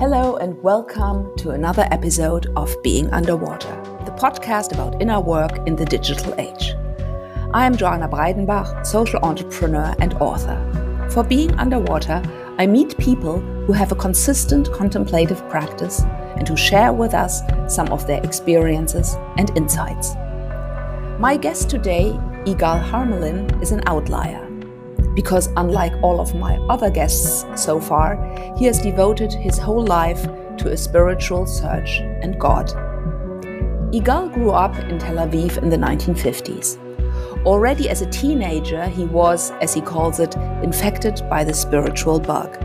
Hello, and welcome to another episode of Being Underwater, the podcast about inner work in the digital age. I am Joana Breidenbach, social entrepreneur and author. For Being Underwater, I meet people who have a consistent contemplative practice and who share with us some of their experiences and insights. My guest today, Igal Harmelin, is an outlier because unlike all of my other guests so far, he has devoted his whole life to a spiritual search and God. Igal grew up in Tel Aviv in the 1950s. Already as a teenager, he was, as he calls it, infected by the spiritual bug.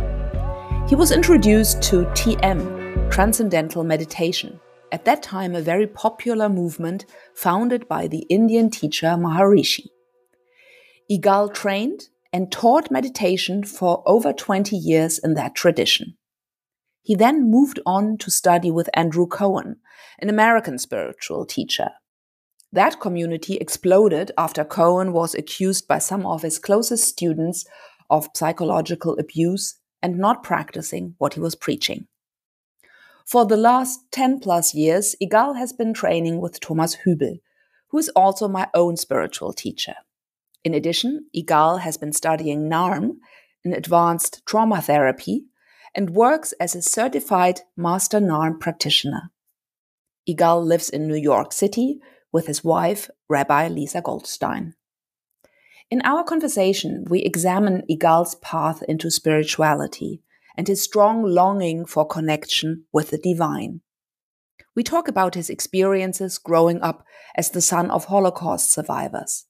He was introduced to TM, Transcendental Meditation, at that time a very popular movement founded by the Indian teacher Maharishi. Igal trained and taught meditation for over 20 years in that tradition. He then moved on to study with Andrew Cohen, an American spiritual teacher. That community exploded after Cohen was accused by some of his closest students of psychological abuse and not practicing what he was preaching. For the last 10 plus years, Igal has been training with Thomas Hübl, who is also my own spiritual teacher. In addition, Igal has been studying NARM, an advanced trauma therapy, and works as a certified master NARM practitioner. Igal lives in New York City with his wife, Rabbi Lisa Goldstein. In our conversation, we examine Igal's path into spirituality and his strong longing for connection with the divine. We talk about his experiences growing up as the son of Holocaust survivors,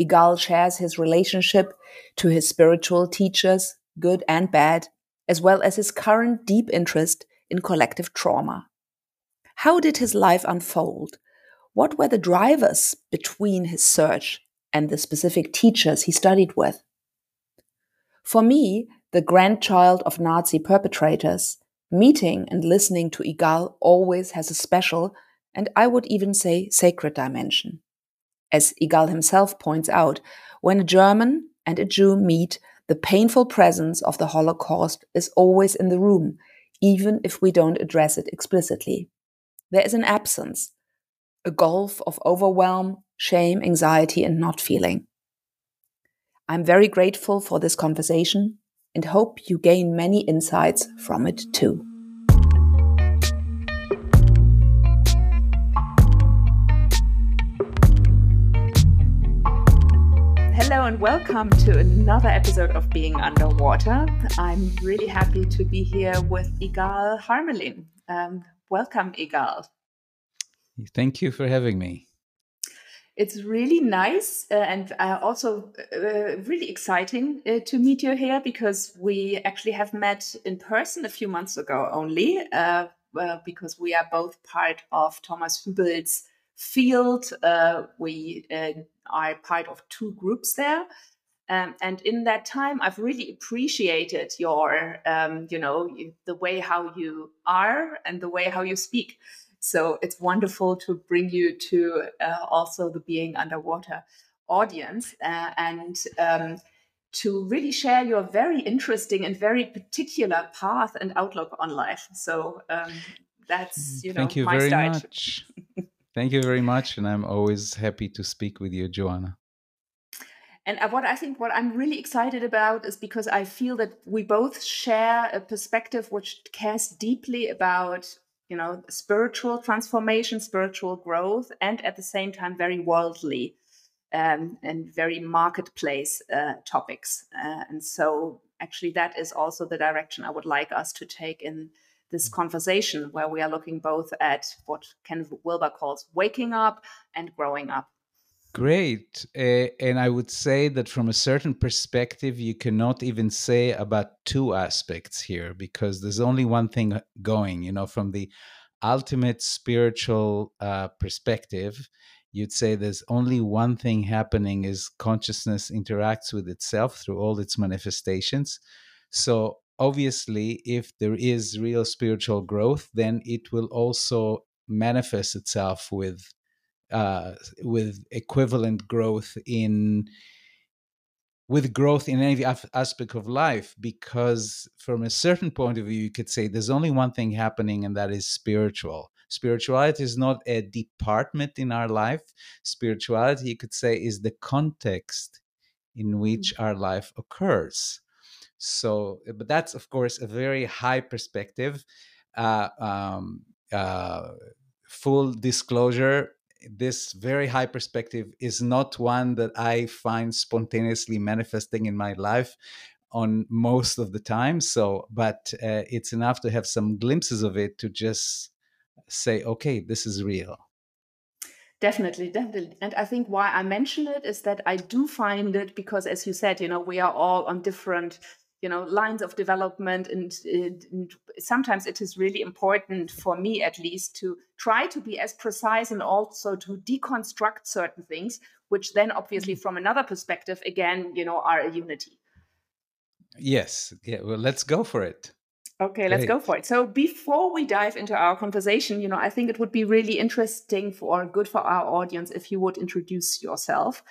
Igal shares his relationship to his spiritual teachers, good and bad, as well as his current deep interest in collective trauma. How did his life unfold? What were the drivers between his search and the specific teachers he studied with? For me, the grandchild of Nazi perpetrators, meeting and listening to Igal always has a special, and I would even say sacred dimension. As Igal himself points out, when a German and a Jew meet, the painful presence of the Holocaust is always in the room, even if we don't address it explicitly. There is an absence, a gulf of overwhelm, shame, anxiety, and not feeling. I'm very grateful for this conversation and hope you gain many insights from it too. And welcome to another episode of Being Underwater. I'm really happy to be here with Igal Harmelin. Um, welcome, Igal. Thank you for having me. It's really nice uh, and uh, also uh, really exciting uh, to meet you here because we actually have met in person a few months ago only uh, because we are both part of Thomas Hübl's field. Uh, we are part of two groups there. Um, and in that time, I've really appreciated your, um, you know, the way how you are and the way how you speak. So it's wonderful to bring you to uh, also the being underwater audience uh, and um, to really share your very interesting and very particular path and outlook on life. So um, that's you know Thank you my very start. much. Thank you very much, and I'm always happy to speak with you, Joana. And uh, what I think what I'm really excited about is because I feel that we both share a perspective which cares deeply about you know spiritual transformation, spiritual growth, and at the same time very worldly um, and very marketplace uh, topics. Uh, and so actually that is also the direction I would like us to take in this conversation where we are looking both at what Ken Wilber calls waking up and growing up. Great. Uh, and I would say that from a certain perspective, you cannot even say about two aspects here because there's only one thing going, you know, from the ultimate spiritual uh, perspective. You'd say there's only one thing happening is consciousness interacts with itself through all its manifestations. So obviously, if there is real spiritual growth, then it will also manifest itself with uh, with equivalent growth in with growth in any aspect of life because from a certain point of view you could say there's only one thing happening and that is spiritual. Spirituality is not a department in our life. Spirituality you could say is the context in which mm. our life occurs so but that's of course a very high perspective uh, um, uh, full disclosure this very high perspective is not one that I find spontaneously manifesting in my life on most of the time. So, but uh, it's enough to have some glimpses of it to just say, okay, this is real. Definitely, definitely. And I think why I mention it is that I do find it because, as you said, you know, we are all on different you know lines of development and, and, sometimes it is really important for me at least to try to be as precise and also to deconstruct certain things which then obviously mm-hmm. from another perspective again you know are a unity. Yes. Yeah well let's go for it Okay, let's go for it. So before we dive into our conversation, you know, I think it would be really interesting for good for our audience if you would introduce yourself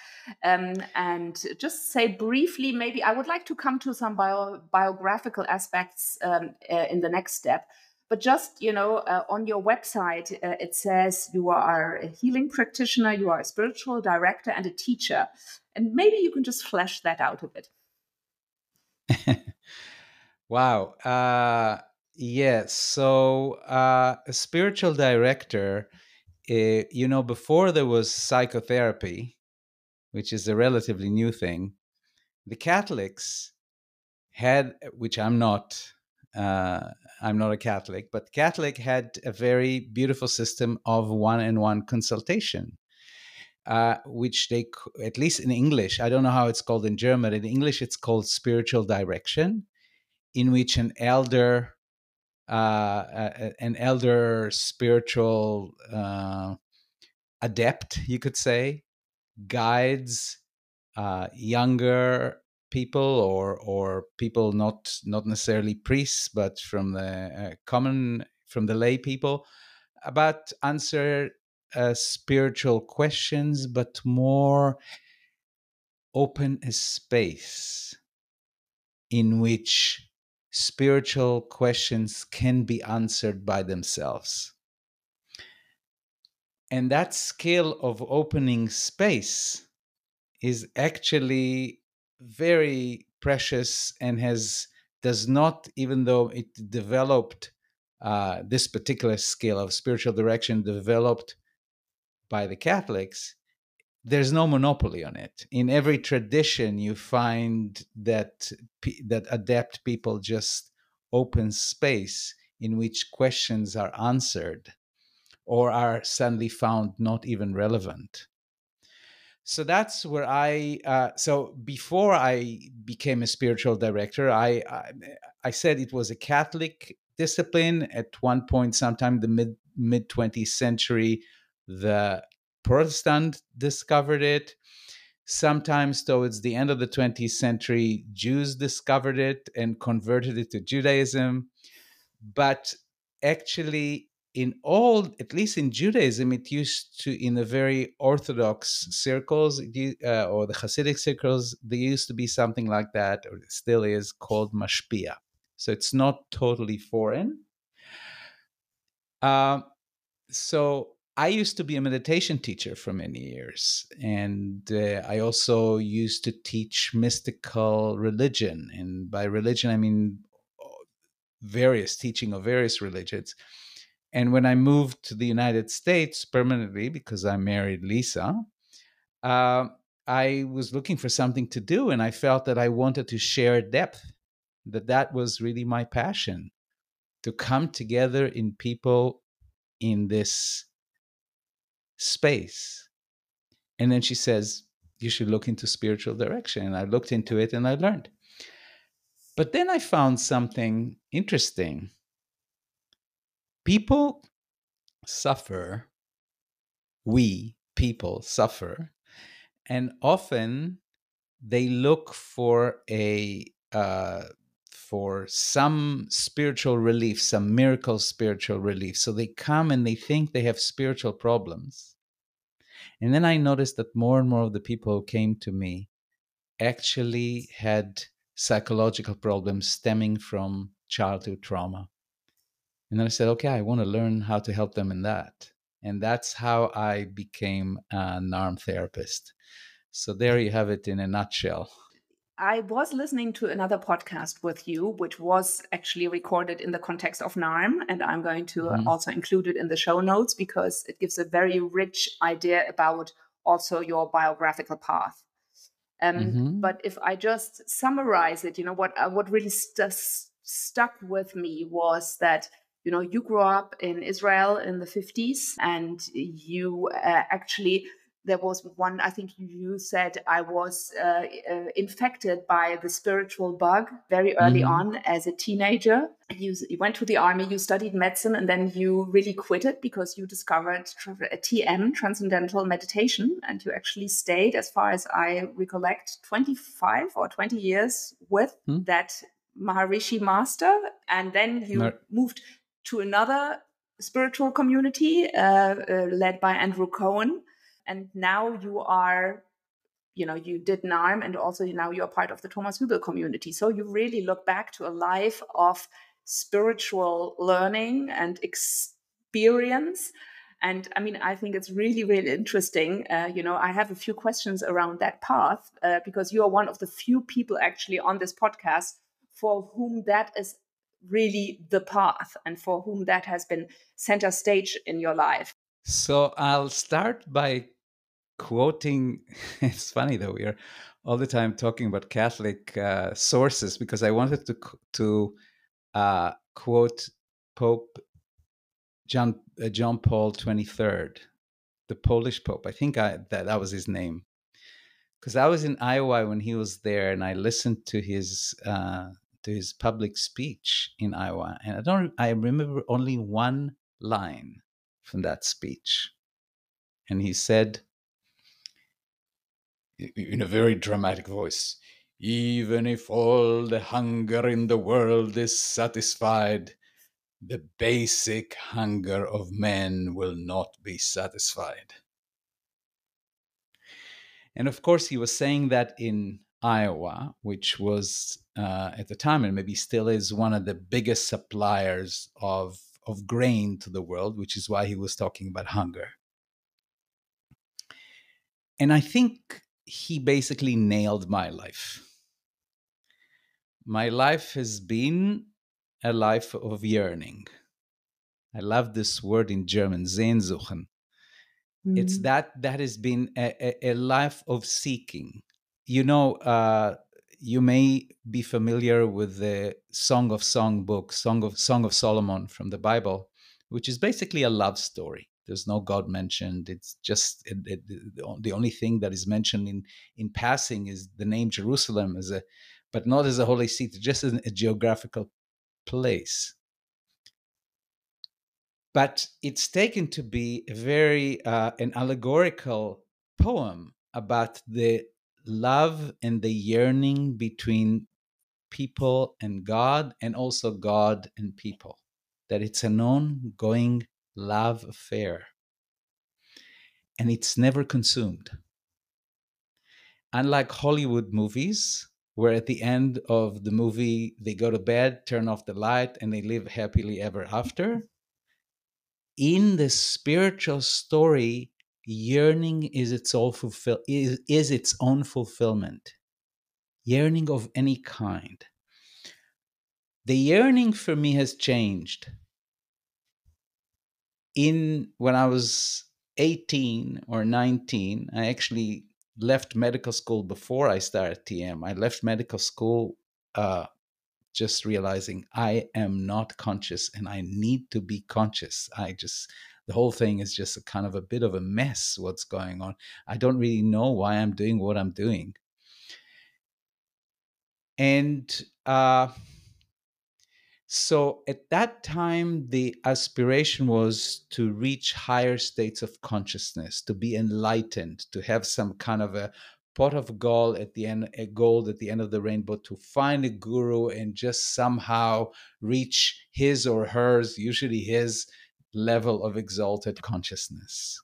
um, and just say briefly. Maybe I would like to come to some bio, biographical aspects um, uh, in the next step. But just you know, uh, on your website, uh, it says you are a healing practitioner, you are a spiritual director, and a teacher. And maybe you can just flesh that out a bit. Wow. Uh, yes. So, uh, a spiritual director, uh, you know, before there was psychotherapy, which is a relatively new thing, the Catholics had, which I'm not, uh, I'm not a Catholic, but Catholic had a very beautiful system of one-on-one consultation. Uh, which they, at least in English, I don't know how it's called in German. In English, it's called spiritual direction in which an elder, uh, an elder spiritual uh, adept, you could say, guides uh, younger people or or people not not necessarily priests, but from the uh, common from the lay people about answer uh, spiritual questions, but more open a space in which spiritual questions can be answered by themselves. And that skill of opening space is actually very precious and has does not even though it developed uh, this particular skill of spiritual direction developed by the catholics there's no monopoly on it. In every tradition, you find that that adept people just open space in which questions are answered or are suddenly found not even relevant. So that's where I. Uh, so before I became a spiritual director, I, I I said it was a Catholic discipline. At one point, sometime the mid mid twentieth century, the Protestant discovered it. Sometimes, towards the end of the 20th century, Jews discovered it and converted it to Judaism. But actually, in all, at least in Judaism, it used to, in the very Orthodox circles uh, or the Hasidic circles, there used to be something like that, or it still is, called mashpia. So it's not totally foreign. Uh, so I used to be a meditation teacher for many years, and uh, I also used to teach mystical religion. And by religion, I mean various teaching of various religions. And when I moved to the United States permanently, because I married Lisa, uh, I was looking for something to do, and I felt that I wanted to share depth. That that was really my passion, to come together in people in this space. And then she says, You should look into spiritual direction. And I looked into it and I learned. But then I found something interesting. People suffer, we people suffer, and often they look for a uh, for some spiritual relief, some miracle spiritual relief. So they come and they think they have spiritual problems. And then I noticed that more and more of the people who came to me actually had psychological problems stemming from childhood trauma. And then I said, okay, I want to learn how to help them in that. And that's how I became a NARM therapist. So there you have it in a nutshell. I was listening to another podcast with you, which was actually recorded in the context of NARM, and I'm going to mm-hmm. also include it in the show notes because it gives a very rich idea about also your biographical path. Um, mm-hmm. But if I just summarize it, you know what uh, what really st- stuck with me was that you know you grew up in Israel in the 50s, and you uh, actually there was one i think you said i was uh, uh, infected by the spiritual bug very early mm-hmm. on as a teenager you, you, went to the army you studied medicine and then you really quit it because you discovered a tm transcendental meditation and you actually stayed as far as i recollect 25 or 20 years with mm-hmm. that maharishi master and then you moved to another spiritual community uh, uh, led by andrew cohen and now you are you know you did narm and also now you're part of the thomas hübl community. So you really look back to a life of spiritual learning and experience. And i mean i think it's really really interesting. Uh, you know i have a few questions around that path uh, because you are one of the few people actually on this podcast for whom that is really the path and for whom that has been center stage in your life. So i'll start by quoting it's funny though we are all the time talking about catholic uh, sources because i wanted to to uh, quote pope john uh, john paul 23rd the polish pope. I think I, that that was his name. Because i was in iowa when he was there and i listened to his uh, to his public speech in iowa and i don't i remember only one line from that speech. And he said in a very dramatic voice. Even if all the hunger in the world is satisfied, the basic hunger of men will not be satisfied. And of course, he was saying that in Iowa, which was uh, at the time and maybe still is one of the biggest suppliers of, of grain to the world, which is why he was talking about hunger. And I think he basically nailed my life. My life has been a life of yearning. I love this word in German, Sehnsuchen. Mm-hmm. It's that that has been a, a, a, life of seeking. You know, uh, you may be familiar with the Song of Song book, Song of Song of Solomon from the Bible, which is basically a love story. There's no God mentioned. It's just it, it, the only thing that is mentioned in in passing is the name Jerusalem as a, but not as a holy seat, just as a geographical place. But it's taken to be a very uh, an allegorical poem about the love and the yearning between people and God, and also God and people. That it's an ongoing love affair. And it's never consumed. Unlike Hollywood movies, where at the end of the movie they go to bed, turn off the light, and they live happily ever after, in the spiritual story, yearning is its own fulfill is, is its own fulfillment. Yearning of any kind. The yearning for me has changed in when I was 18 or 19, I actually left medical school before I started TM. I left medical school uh, just realizing I am not conscious and I need to be conscious. I just, the whole thing is just a kind of a bit of a mess what's going on. I don't really know why I'm doing what I'm doing. And uh, so at that time, the aspiration was to reach higher states of consciousness, to be enlightened, to have some kind of a pot of gold at the end, a gold at the end of the rainbow, to find a guru and just somehow reach his or hers, usually his level of exalted consciousness.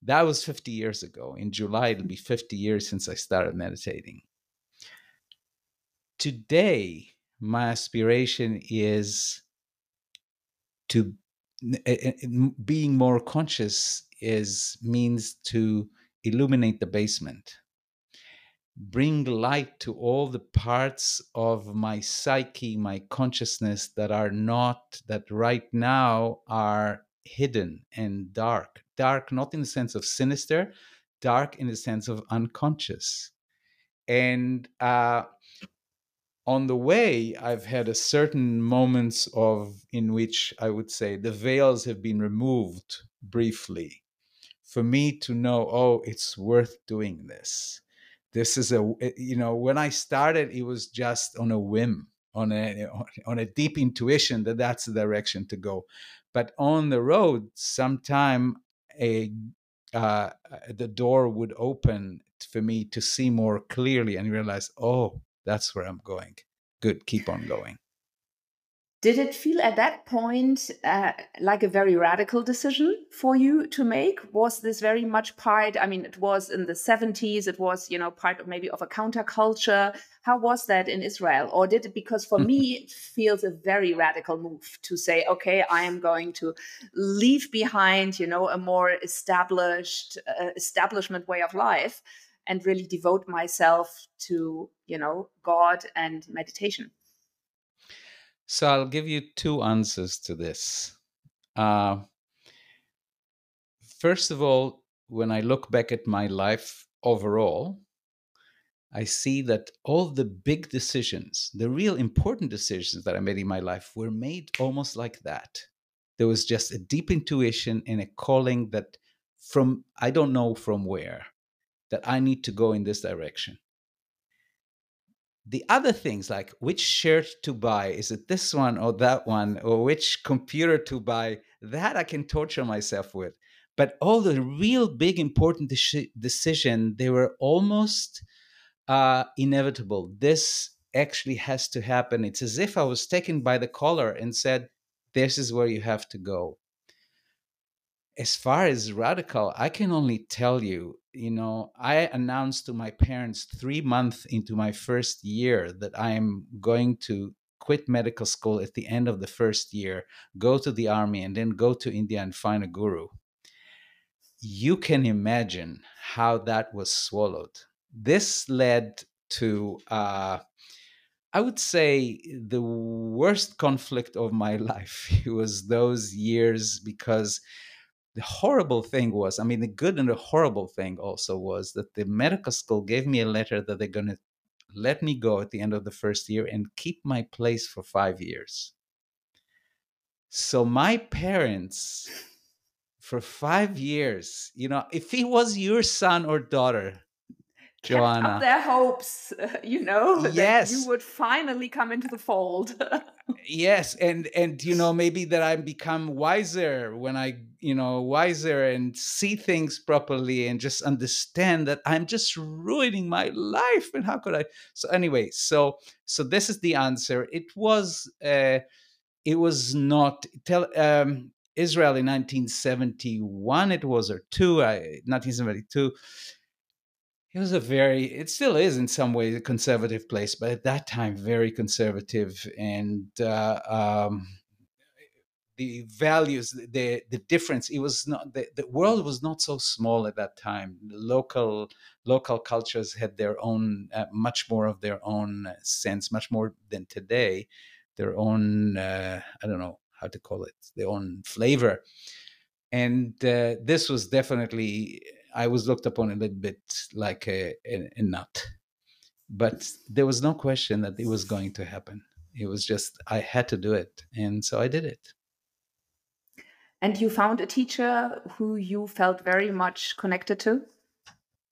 That was 50 years ago. In July, it'll be 50 years since I started meditating. Today, my aspiration is to eh, eh, eh, being more conscious is means to illuminate the basement. Bring light to all the parts of my psyche my consciousness that are not that right now are hidden and dark. Dark not in the sense of sinister dark in the sense of unconscious. And uh, on the way i've had a certain moments of in which i would say the veils have been removed briefly for me to know oh it's worth doing this. This is a eh, you know when i started it was just on a whim on a on a deep intuition that that's the direction to go. But on the road sometime a uh, the door would open for me to see more clearly and realize oh that's where i'm going good keep on going did it feel at that point uh, like a very radical decision for you to make? Was this very much part? I mean, it was in the 70s, it was, you know, part of maybe of a counterculture. How was that in Israel? Or did it, because for me, it feels a very radical move to say, okay, I am going to leave behind, you know, a more established uh, establishment way of life and really devote myself to, you know, God and meditation? So I'll give you two answers to this. Uh, first of all, when I look back at my life overall, I see that all the big decisions, the real important decisions that I made in my life, were made almost like that. There was just a deep intuition and a calling that from, I don't know from where, that I need to go in this direction. The other things like which shirt to buy is it this one or that one or which computer to buy that i can torture myself with. But all the real big important de- decision they were almost uh, inevitable. This actually has to happen. It's as if i was taken by the collar and said this is where you have to go. As far as radical i can only tell you you know, I announced to my parents three months into my first year that I am going to quit medical school at the end of the first year, go to the army, and then go to India and find a guru. You can imagine how that was swallowed. This led to, uh, I would say, the worst conflict of my life. It was those years because the horrible thing was, I mean, the good and the horrible thing also was that the medical school gave me a letter that they're going to let me go at the end of the first year and keep my place for five years. So my parents, for five years, you know, if he was your son or daughter, Joana. Up their hopes, you know, yes. you would finally come into the fold. yes, and and you know maybe that I become wiser when I you know wiser and see things properly and just understand that I'm just ruining my life and how could I? So anyway, so so this is the answer. It was uh, it was not tell um, Israel in 1971. It was or two, I, 1972 it was a very it still is in some ways a conservative place but at that time very conservative and uh, um, the values the the difference it was not the, the world was not so small at that time. Local local cultures had their own uh, much more of their own sense much more than today their own uh, i don't know how to call it their own flavor. And uh, this was definitely I was looked upon a little bit like a, a, a nut. But there was no question that it was going to happen. It was just, I had to do it. And so I did it. And you found a teacher who you felt very much connected to?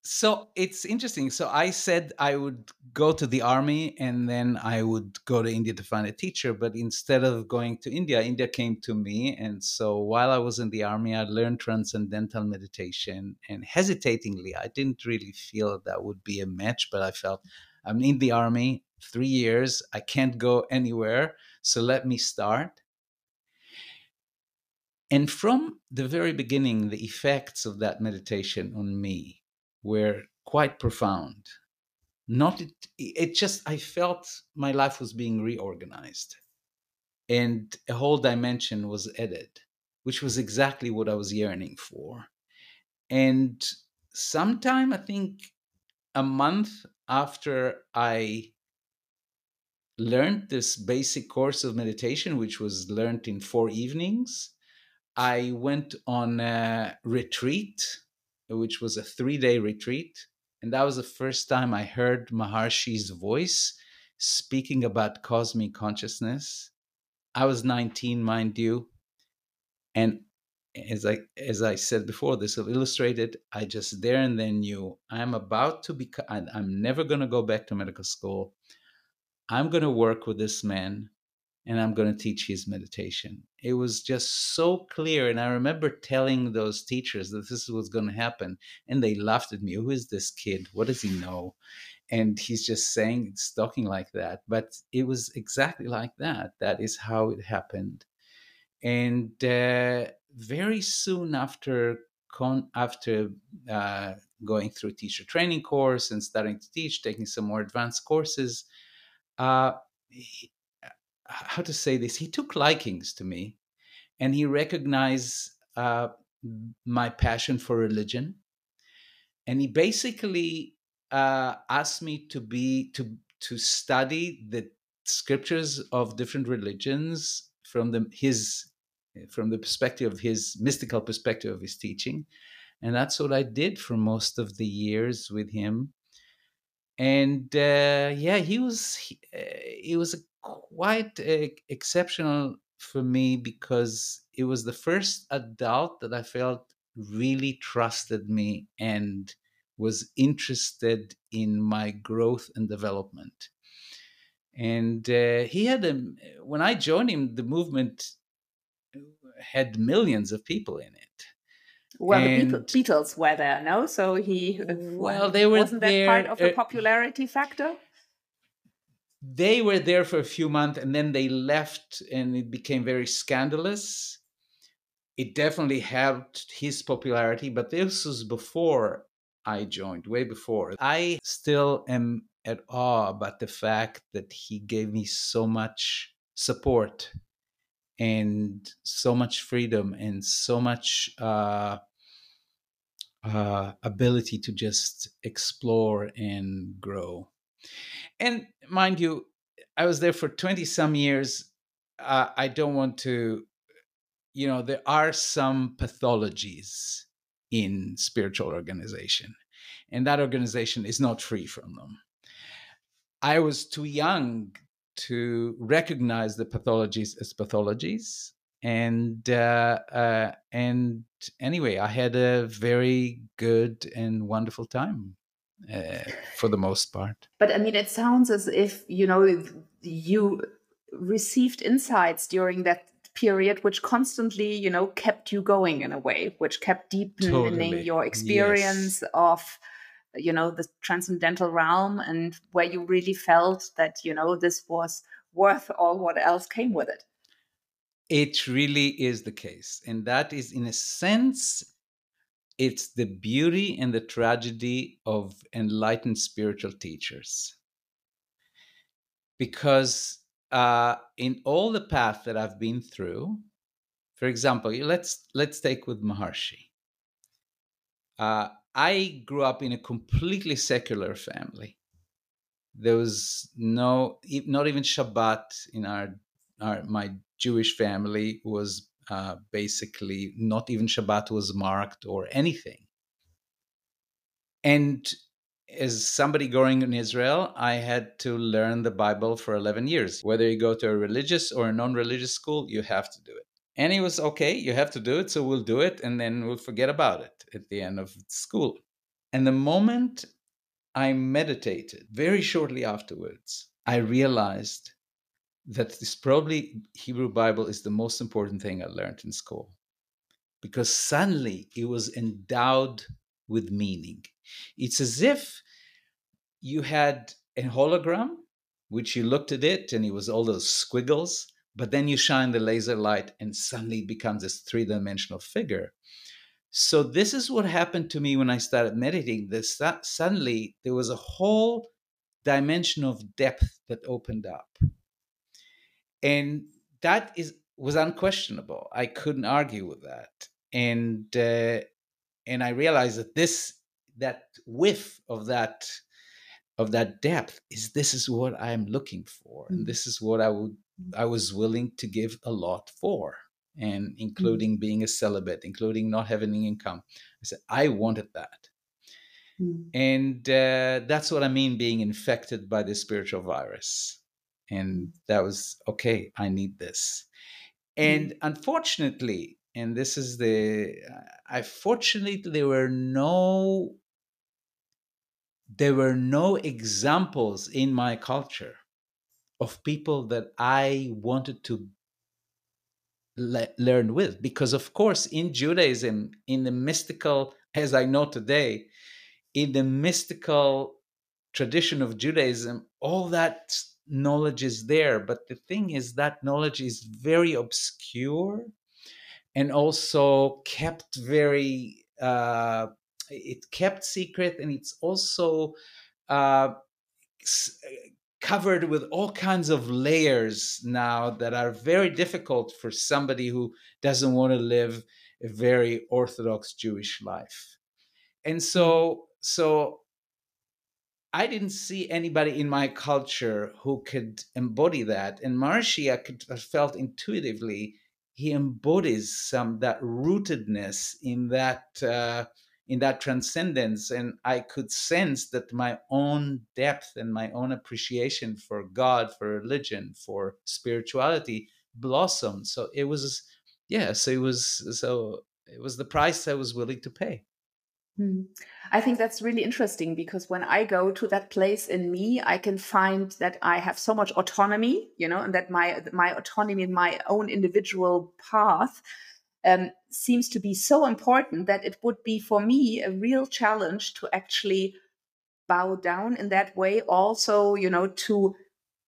So it's interesting. So I said I would go to the army and then I would go to India to find a teacher. But instead of going to India, India came to me. And so while I was in the army, I learned transcendental meditation. And hesitatingly, I didn't really feel that would be a match, but I felt I'm in the army three years. I can't go anywhere. So let me start. And from the very beginning, the effects of that meditation on me were quite profound. Not it, it just I felt my life was being reorganized, and a whole dimension was added, which was exactly what I was yearning for. And sometime I think a month after I learned this basic course of meditation, which was learned in four evenings, I went on a retreat, which was a three day retreat. And that was the first time I heard Maharishi's voice speaking about cosmic consciousness. I was 19, mind you. And as I as I said before, this illustrated. I just there and then knew I'm about to be. I'm never going to go back to medical school. I'm going to work with this man and I'm going to teach his meditation. It was just so clear. And I remember telling those teachers that this was going to happen. And they laughed at me. Who is this kid? What does he know? And he's just saying, it's talking like that. But it was exactly like that. That is how it happened. And uh, very soon after, con- after uh, going through teacher training course and starting to teach, taking some more advanced courses, uh, how to say this he took likings to me and he recognized uh, my passion for religion and he basically uh, asked me to be to to study the scriptures of different religions from the his from the perspective of his mystical perspective of his teaching and that's what i did for most of the years with him and uh, yeah he was he, uh, he was quite uh, exceptional for me because it was the first adult that I felt really trusted me and was interested in my growth and development. And uh, he had a, when I joined him, the movement had millions of people in it. Well, and, the Beatles were there, no? So he uh, well, they were wasn't there, that part of the uh, popularity factor? they were there for a few months and then they left and it became very scandalous it definitely helped his popularity but this was before i joined way before i still am at awe about the fact that he gave me so much support and so much freedom and so much uh, uh, ability to just explore and grow and mind you, I was there for 20 some years. Uh, I don't want to, you know, there are some pathologies in spiritual organization, and that organization is not free from them. I was too young to recognize the pathologies as pathologies. And uh, uh, and anyway, I had a very good and wonderful time uh, for the most part. But I mean, it sounds as if you know you received insights during that period which constantly you know kept you going in a way which kept deepening totally. your experience yes. of you know the transcendental realm and where you really felt that you know this was worth all what else came with it it really is the case and that is in a sense it's the beauty and the tragedy of enlightened spiritual teachers. Because uh, in all the path that I've been through, for example, let's let's take with Maharishi. Uh, I grew up in a completely secular family. There was no, not even Shabbat in our, our my Jewish family was uh, basically not even Shabbat was marked or anything. And as somebody growing in Israel, I had to learn the Bible for 11 years. Whether you go to a religious or a non religious school, you have to do it. And he was okay, you have to do it, so we'll do it, and then we'll forget about it at the end of school. And the moment I meditated, very shortly afterwards, I realized that this probably Hebrew Bible is the most important thing I learned in school because suddenly it was endowed with meaning. It's as if you had a hologram, which you looked at it and it was all those squiggles, but then you shine the laser light and suddenly it becomes this three-dimensional figure. So this is what happened to me when i started meditating. This that suddenly there was a whole dimension of depth that opened up. And that is was unquestionable. I couldn't argue with that. And uh, and i realized that this that whiff of that of that depth is this is what i'm looking for. And mm. this is what i would I was willing to give a lot for, and mm. including being a celibate, including not having any income. I said, I wanted that. Mm. And uh, that's what I mean being infected by the spiritual virus. And mm. that was okay, I need this. And mm. unfortunately, and this is the, I fortunately, there were no, there were no examples in my culture of people that I wanted to le- learn with. Because, of course, in Judaism, in the mystical, as I know today, in the mystical tradition of Judaism, all that knowledge is there. But the thing is, that knowledge is very obscure and also kept very, uh, it kept secret and it's also uh, covered with all kinds of layers now that are very difficult for somebody who doesn't want to live a very orthodox Jewish life. And so mm-hmm. so I didn't see anybody in my culture who could embody that. And Maharishi, I could I felt intuitively he embodies some that rootedness in that uh, in that transcendence and i could sense that my own depth and my own appreciation for god for religion for spirituality blossomed so it was yeah so it was so it was the price i was willing to pay hmm. I think that's really interesting because when I go to that place in me, I can find that I have so much autonomy, you know, and that my my autonomy in my own individual path um, seems to be so important that it would be for me a real challenge to actually bow down in that way also you know to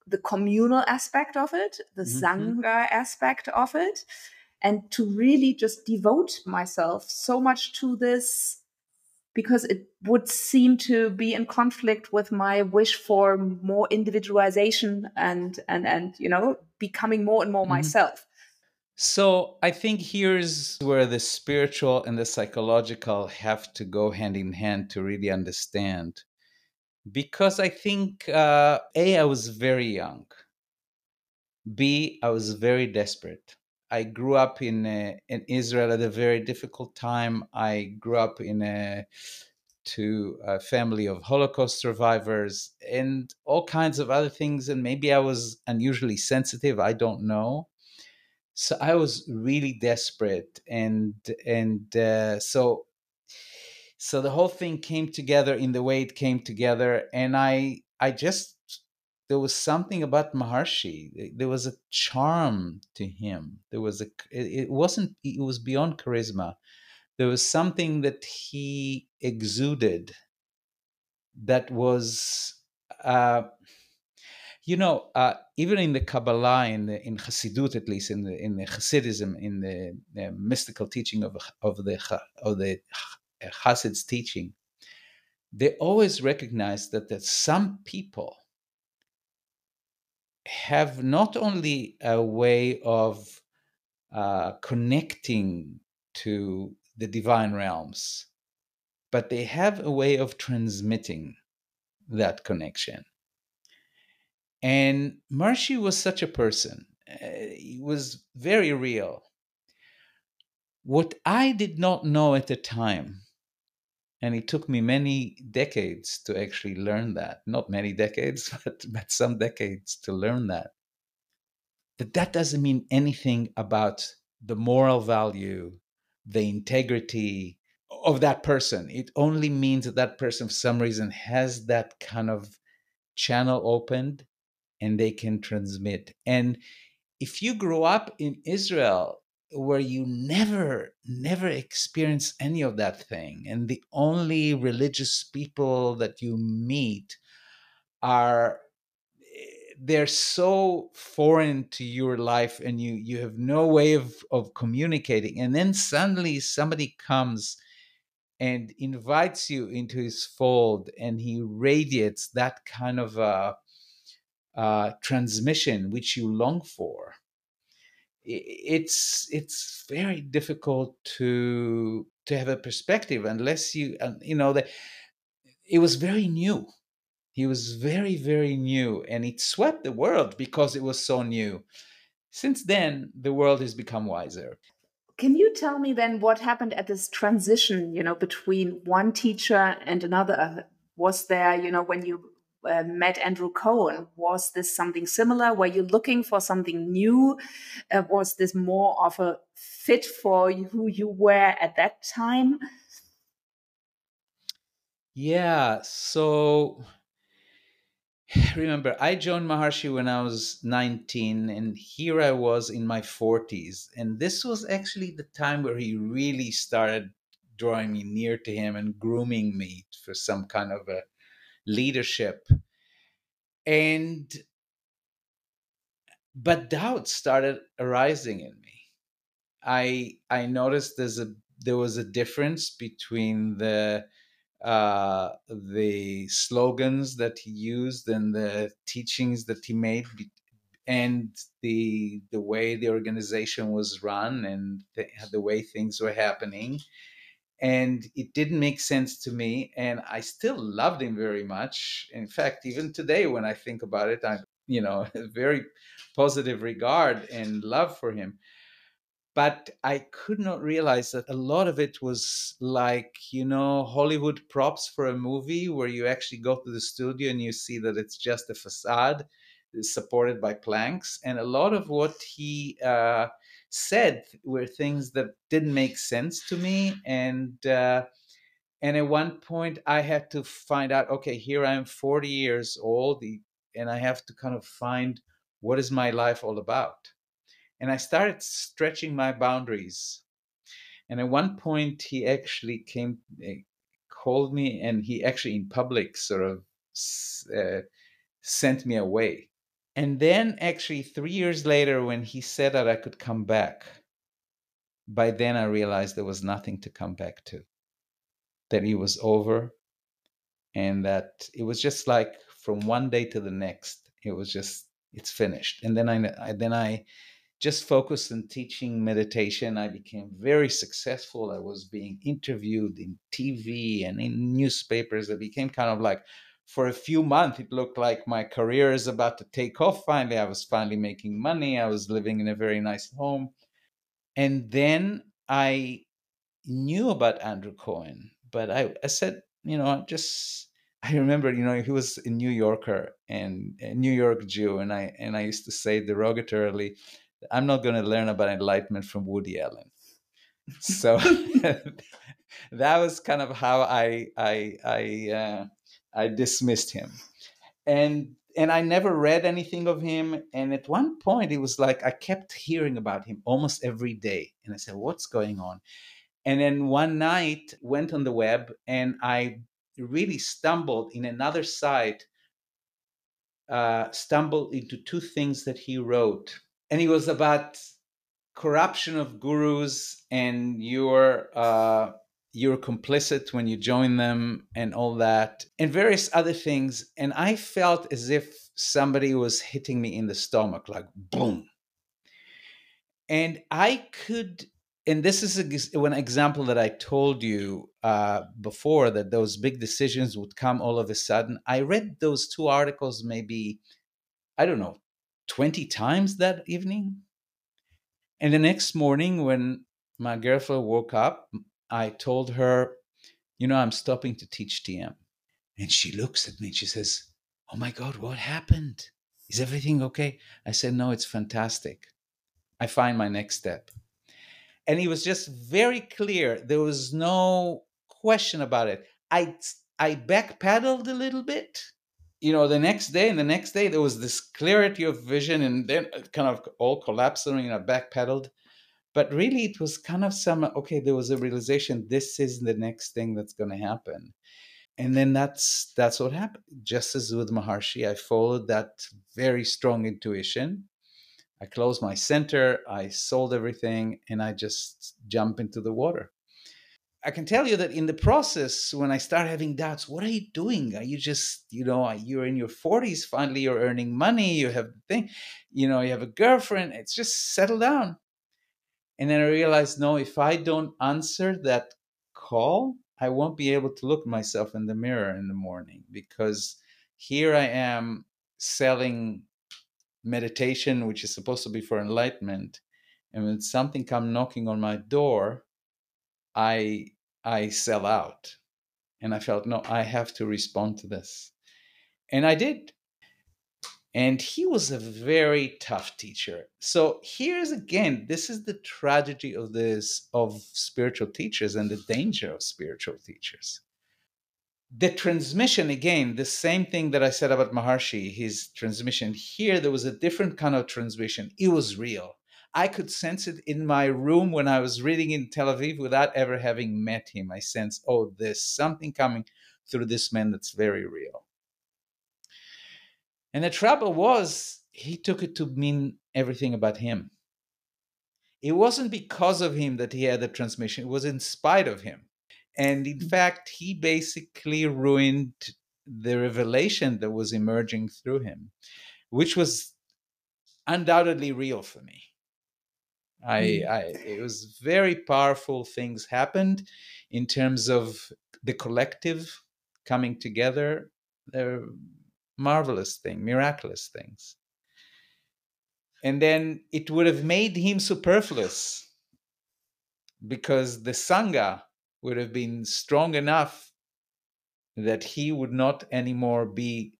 the communal aspect of it the mm-hmm. sangha aspect of it and to really just devote myself so much to this because it would seem to be in conflict with my wish for more individualization and and and you know becoming more and more mm-hmm. myself so I think here's where the spiritual and the psychological have to go hand in hand to really understand. Because I think, uh, A, I was very young. B, I was very desperate. I grew up in uh, in Israel at a very difficult time. I grew up in a to a family of Holocaust survivors and all kinds of other things. And maybe I was unusually sensitive. I don't know so I was really desperate, and and uh, so so the whole thing came together in the way it came together, and I I just there was something about maharishi There was a charm to him. There was a it wasn't it was beyond charisma. There was something that he exuded that was. Uh, you know, uh, even in the Kabbalah, in the in Hasidut, at least in the in the Hasidism, in the, the mystical teaching of of the of the Hasid's teaching, they always recognize that that some people have not only a way of uh, connecting to the divine realms, but they have a way of transmitting that connection. And Maharishi was such a person. Uh, he was very real. What I did not know at the time, and it took me many decades to actually learn that, not many decades, but, but some decades to learn that, that that doesn't mean anything about the moral value, the integrity of that person. It only means that that person, for some reason, has that kind of channel opened and they can transmit. And if you grow up in Israel where you never, never experience any of that thing, and the only religious people that you meet are eh, they're so foreign to your life and you you have no way of of communicating and then suddenly somebody comes and invites you into his fold and he radiates that kind of a, a transmission which you long for it's it's very difficult to to have a perspective unless you you know that it was very new. He was very very new and it swept the world because it was so new. Since then the world has become wiser. Can you tell me then what happened at this transition, you know, between one teacher and another? Was there, you know, when you uh, met Andrew Cohen, was this something similar? Were you looking for something new? Uh, was this more of a fit for who you were at that time? Yeah, so remember i joined maharishi when i was 19 and here i was in my 40s and this was actually the time where he really started drawing me near to him and grooming me for some kind of a leadership and but doubts started arising in me. I i noticed there's a there was a difference between the uh, the slogans that he used and the teachings that he made and the the way the organization was run and the, the way things were happening and it didn't make sense to me and i still loved him very much in fact even today when i think about it i'm you know very positive regard and love for him but I could not realize that a lot of it was like, you know, Hollywood props for a movie where you actually go to the studio and you see that it's just a facade supported by planks. And a lot of what he uh, said were things that didn't make sense to me. And, uh, and at one point, I had to find out okay, here I am 40 years old, and I have to kind of find what is my life all about and I started stretching my boundaries. And at one point, he actually came, uh, called me, and he actually in public sort of uh, sent me away. And then, actually, three years later, when he said that I could come back, by then I realized there was nothing to come back to, that it was over, and that it was just like from one day to the next, it was just it's finished. And then I, I then I just focused on teaching meditation. I became very successful. I was being interviewed in TV and in newspapers. I became kind of like, for a few months, it looked like my career is about to take off finally. I was finally making money. I was living in a very nice home. And then I knew about Andrew Cohen, but I, I said, you know, I just I remember, you know, he was a New Yorker and a New York Jew, and I and I used to say derogatorily, I'm not going to learn about enlightenment from Woody Allen. So that was kind of how I I I uh, I dismissed him, and and I never read anything of him. And at one point, it was like I kept hearing about him almost every day, and I said, "What's going on?" And then one night, went on the web, and I really stumbled in another site. Uh, stumbled into two things that he wrote and it was about corruption of gurus and you're uh, you're complicit when you join them and all that and various other things. And i felt as if somebody was hitting me in the stomach like boom. And i could and this is an example that i told you uh, before that those big decisions would come all of a sudden. I read those two articles maybe i don't know 20 times that evening. And the next morning, when my girlfriend woke up, I told her, You know, I'm stopping to teach TM. And she looks at me and she says, Oh my God, what happened? Is everything okay? I said, No, it's fantastic. I find my next step. And he was just very clear. There was no question about it. I I backpedaled a little bit you know, the next day and the next day, there was this clarity of vision, and then kind of all collapsed and know, backpedaled. But really, it was kind of some okay. There was a realization: this is the next thing that's going to happen. and then that's that's what happened. Just as with maharishi i followed that very strong intuition. I closed my center i sold everything and i just jump into the water. I can tell you that in the process when i start having doubts what are you doing? Are you just you know you're in your 40s finally you're earning money you have the thing you know you have a girlfriend. It's just settle down and then i realized no if i don't answer that call I won't be able to look myself in the mirror in the morning because here I am selling meditation, which is supposed to be for enlightenment. And when something come knocking on my door, I I sell out. And I felt, no, I have to respond to this. And I did. And he was a very tough teacher. So here's again, this is the tragedy of this of spiritual teachers and the danger of spiritual teachers. The transmission, again, the same thing that I said about Maharishi, his transmission. Here, there was a different kind of transmission. It was real. I could sense it in my room when I was reading in Tel Aviv without ever having met him. I sensed, oh, there's something coming through this man that's very real. And the trouble was, he took it to mean everything about him. It wasn't because of him that he had the transmission, it was in spite of him. And in mm. fact, he basically ruined the revelation that was emerging through him, which was undoubtedly real for me. I, mm. I, it was very powerful things happened in terms of the collective coming together. There marvelous thing, miraculous things. And then it would have made him superfluous because the Sangha would have been strong enough that he would not anymore be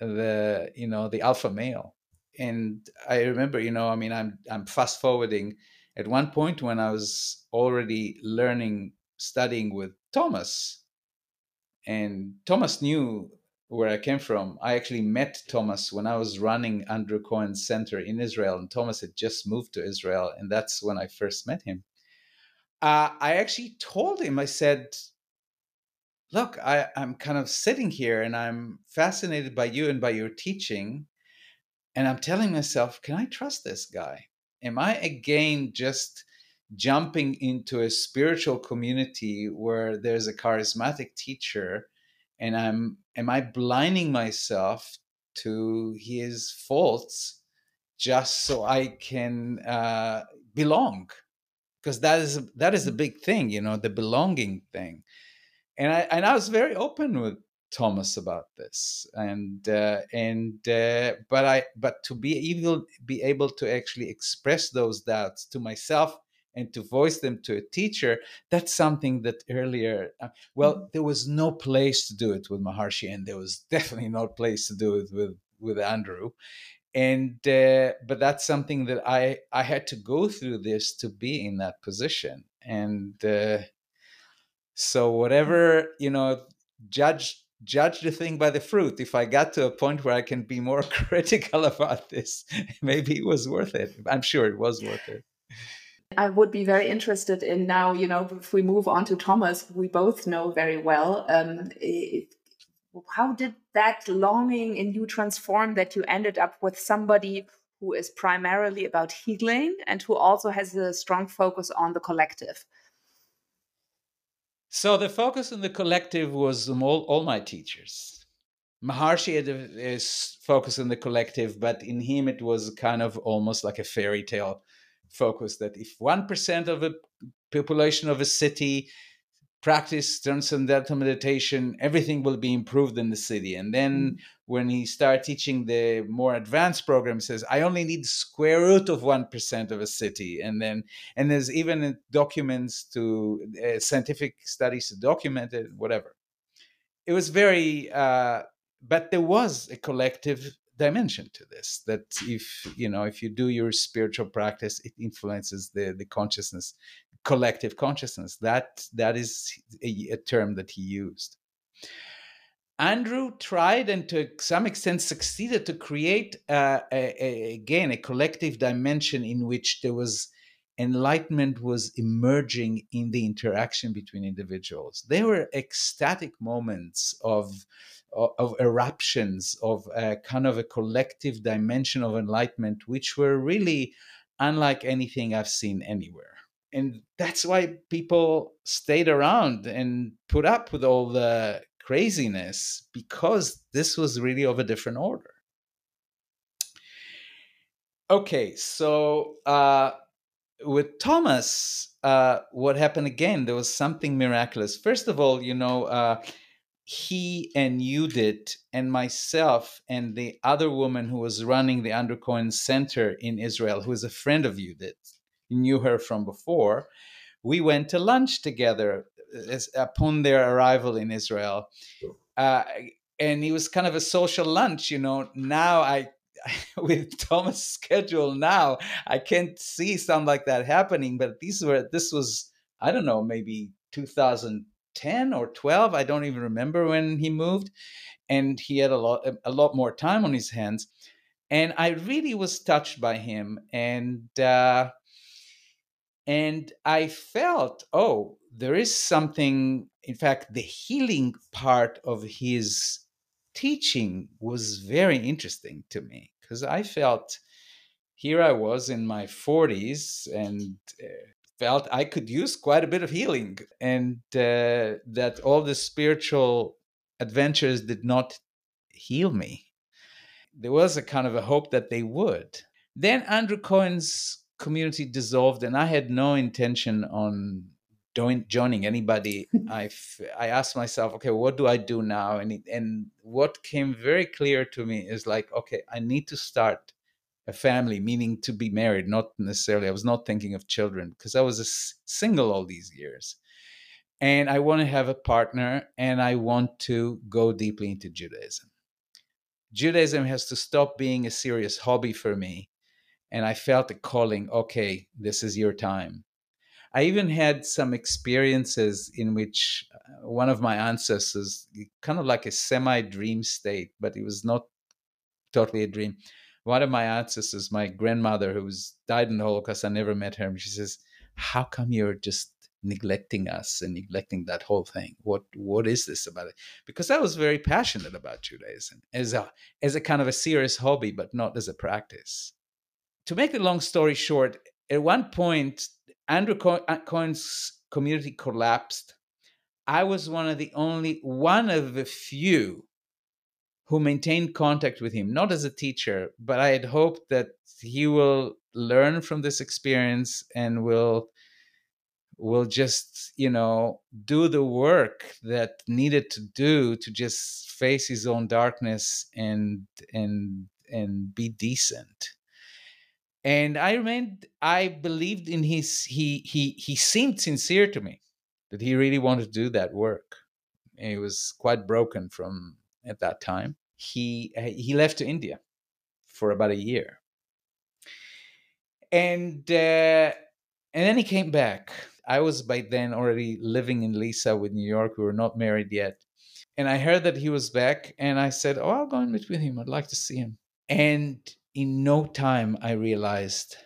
the you know the alpha male and i remember you know i mean i'm i'm fast forwarding at one point when i was already learning studying with thomas and thomas knew where I came from, I actually met Thomas when I was running Andrew Cohen Center in Israel, and Thomas had just moved to Israel, and that's when I first met him. Uh, I actually told him, I said, Look, I, I'm kind of sitting here and I'm fascinated by you and by your teaching. And I'm telling myself, can I trust this guy? Am I again just jumping into a spiritual community where there's a charismatic teacher and i'm am i blinding myself to his faults just so i can uh, belong? Because that is that is the big thing you know the belonging thing. And i and i was very open with thomas about this and uh, and uh, but i but to be able be able to actually express those doubts to myself and to voice them to a teacher that's something that earlier uh, well mm-hmm. there was no place to do it with maharishi and there was definitely no place to do it with with andrew. And uh, but that's something that i i had to go through this to be in that position. And uh, so whatever you know judge judge the thing by the fruit. If i got to a point where i can be more critical about this maybe it was worth it. I'm sure it was worth it I would be very interested in now, you know, if we move on to Thomas, we both know very well. Um, it, how did that longing in you transform that you ended up with somebody who is primarily about healing and who also has a strong focus on the collective? So the focus on the collective was all, all my teachers. Maharishi had a, a focus on the collective, but in him it was kind of almost like a fairy tale focus that if 1% of the population of a city practice transcendental meditation, everything will be improved in the city. And then mm. when he started teaching the more advanced program, says, I only need square root of 1% of a city. And then, and there's even documents to uh, scientific studies to document it, whatever. It was very, uh, but there was a collective dimension to this that if you know if you do your spiritual practice it influences the the consciousness collective consciousness that that is a, a term that he used andrew tried and to some extent succeeded to create uh, a, a, again a collective dimension in which there was enlightenment was emerging in the interaction between individuals. There were ecstatic moments of, of, eruptions of a kind of a collective dimension of enlightenment, which were really unlike anything I've seen anywhere. And that's why people stayed around and put up with all the craziness because this was really of a different order. Okay, so uh, with Thomas, uh, what happened again? There was something miraculous. First of all, you know, uh, he and Judith and myself and the other woman who was running the Andrew Cohen Center in Israel, who is a friend of Judith, knew her from before. We went to lunch together uh, as, upon their arrival in Israel. Uh, and it was kind of a social lunch, you know. Now I with Thomas' schedule now, I can't see something like that happening. But these were this was I don't know maybe 2010 or 12. I don't even remember when he moved, and he had a lot a lot more time on his hands, and I really was touched by him and. Uh, and I felt, oh, there is something. In fact, the healing part of his teaching was very interesting to me because I felt here I was in my 40s and uh, felt I could use quite a bit of healing, and uh, that all the spiritual adventures did not heal me. There was a kind of a hope that they would. Then Andrew Cohen's community dissolved, and I had no intention on join, joining anybody. I I asked myself, okay, what do I do now? And it, and what came very clear to me is like, okay, I need to start a family, meaning to be married. Not necessarily. I was not thinking of children because I was a s- single all these years, and I want to have a partner, and I want to go deeply into Judaism. Judaism has to stop being a serious hobby for me. And I felt a calling, okay, this is your time I even had some experiences in which uh, one of my ancestors, kind of like a semi dream state, but it was not totally a dream. One of my ancestors, my grandmother, who was died in the Holocaust, I never met her. And she says, "How come you're just neglecting us and neglecting that whole thing? What what is this about it?" Because I was very passionate about Judaism as a as a kind of a serious hobby, but not as a practice. To make the long story short, at one point Andrew uh, Cohen's community collapsed. I was one of the only, one of the few who maintained contact with him, not as a teacher, but I had hoped that he will learn from this experience and will will just you know do the work that needed to do to just face his own darkness and and and be decent and I remained. I believed in his. He he he seemed sincere to me that he really wanted to do that work. and he was quite broken from at that time. He he left to India for about a year, and uh, and then he came back. I was by then already living in Lisa with New York. We were not married yet. And I heard that he was back, and I said, Oh, I'll go and meet with him. I'd like to see him. And in no time, I realized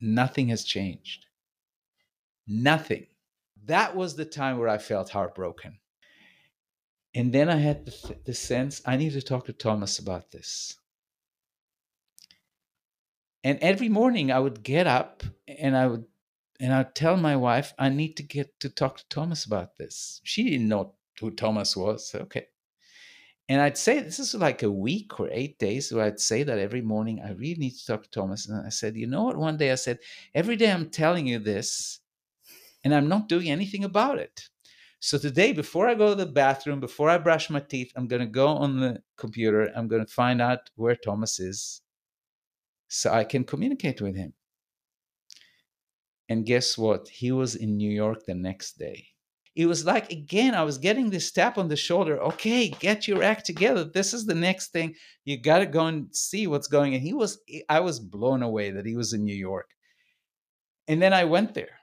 nothing has changed. Nothing. That was the time where I felt heartbroken. And then I had the, the sense I need to talk to Thomas about this. And every morning I would get up and I would and I'd tell my wife, I need to get to talk to Thomas about this. She didn't know who Thomas was. Okay. And I'd say this is like a week or eight days where I'd say that every morning. I really need to talk to Thomas. And I said, you know what? One day I said, every day I'm telling you this, and I'm not doing anything about it. So today, before I go to the bathroom, before I brush my teeth, I'm going to go on the computer. I'm going to find out where Thomas is so I can communicate with him. And guess what? He was in New York the next day it was like again i was getting this tap on the shoulder okay get your act together this is the next thing you got to go and see what's going on he was i was blown away that he was in new york and then i went there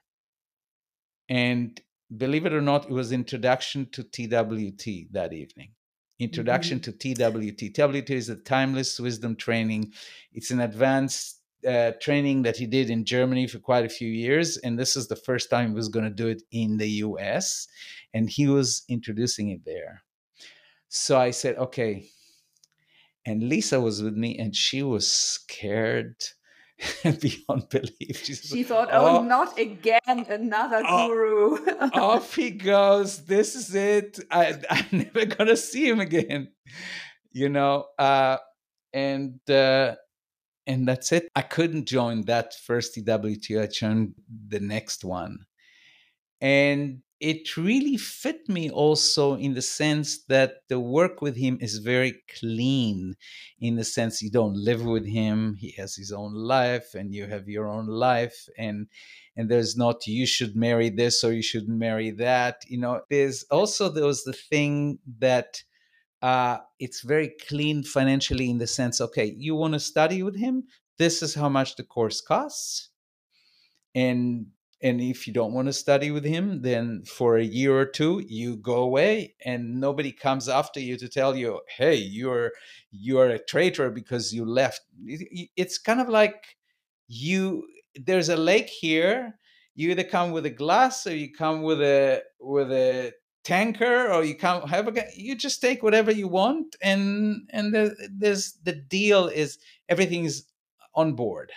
and believe it or not it was introduction to twt that evening introduction mm-hmm. to twt twt is a timeless wisdom training it's an advanced uh, training that he did in Germany for quite a few years, and this is the first time he was going to do it in the U.S. And he was introducing it there. So I said, okay. And Lisa was with me, and she was scared beyond belief. She, she thought, oh, oh, not again, another oh, guru. off he goes. This is it. I, I'm never going to see him again. You know, uh, and uh, and that's it. I couldn't join that first EWTO. I joined the next one. And it really fit me also in the sense that the work with him is very clean in the sense you don't live with him he has his own life and you have your own life and and there's not you should marry this or you shouldn't marry that you know? There's also there was the thing that uh, it's very clean financially in the sense okay you want to study with him? This is how much the course costs and and if you don't want to study with him then for a year or two you go away and nobody comes after you to tell you hey you're you're a traitor because you left. It's kind of like you there's a lake here. You either come with a glass or you come with a with a tanker or you come have a you just take whatever you want and and there's the deal is everything's on board.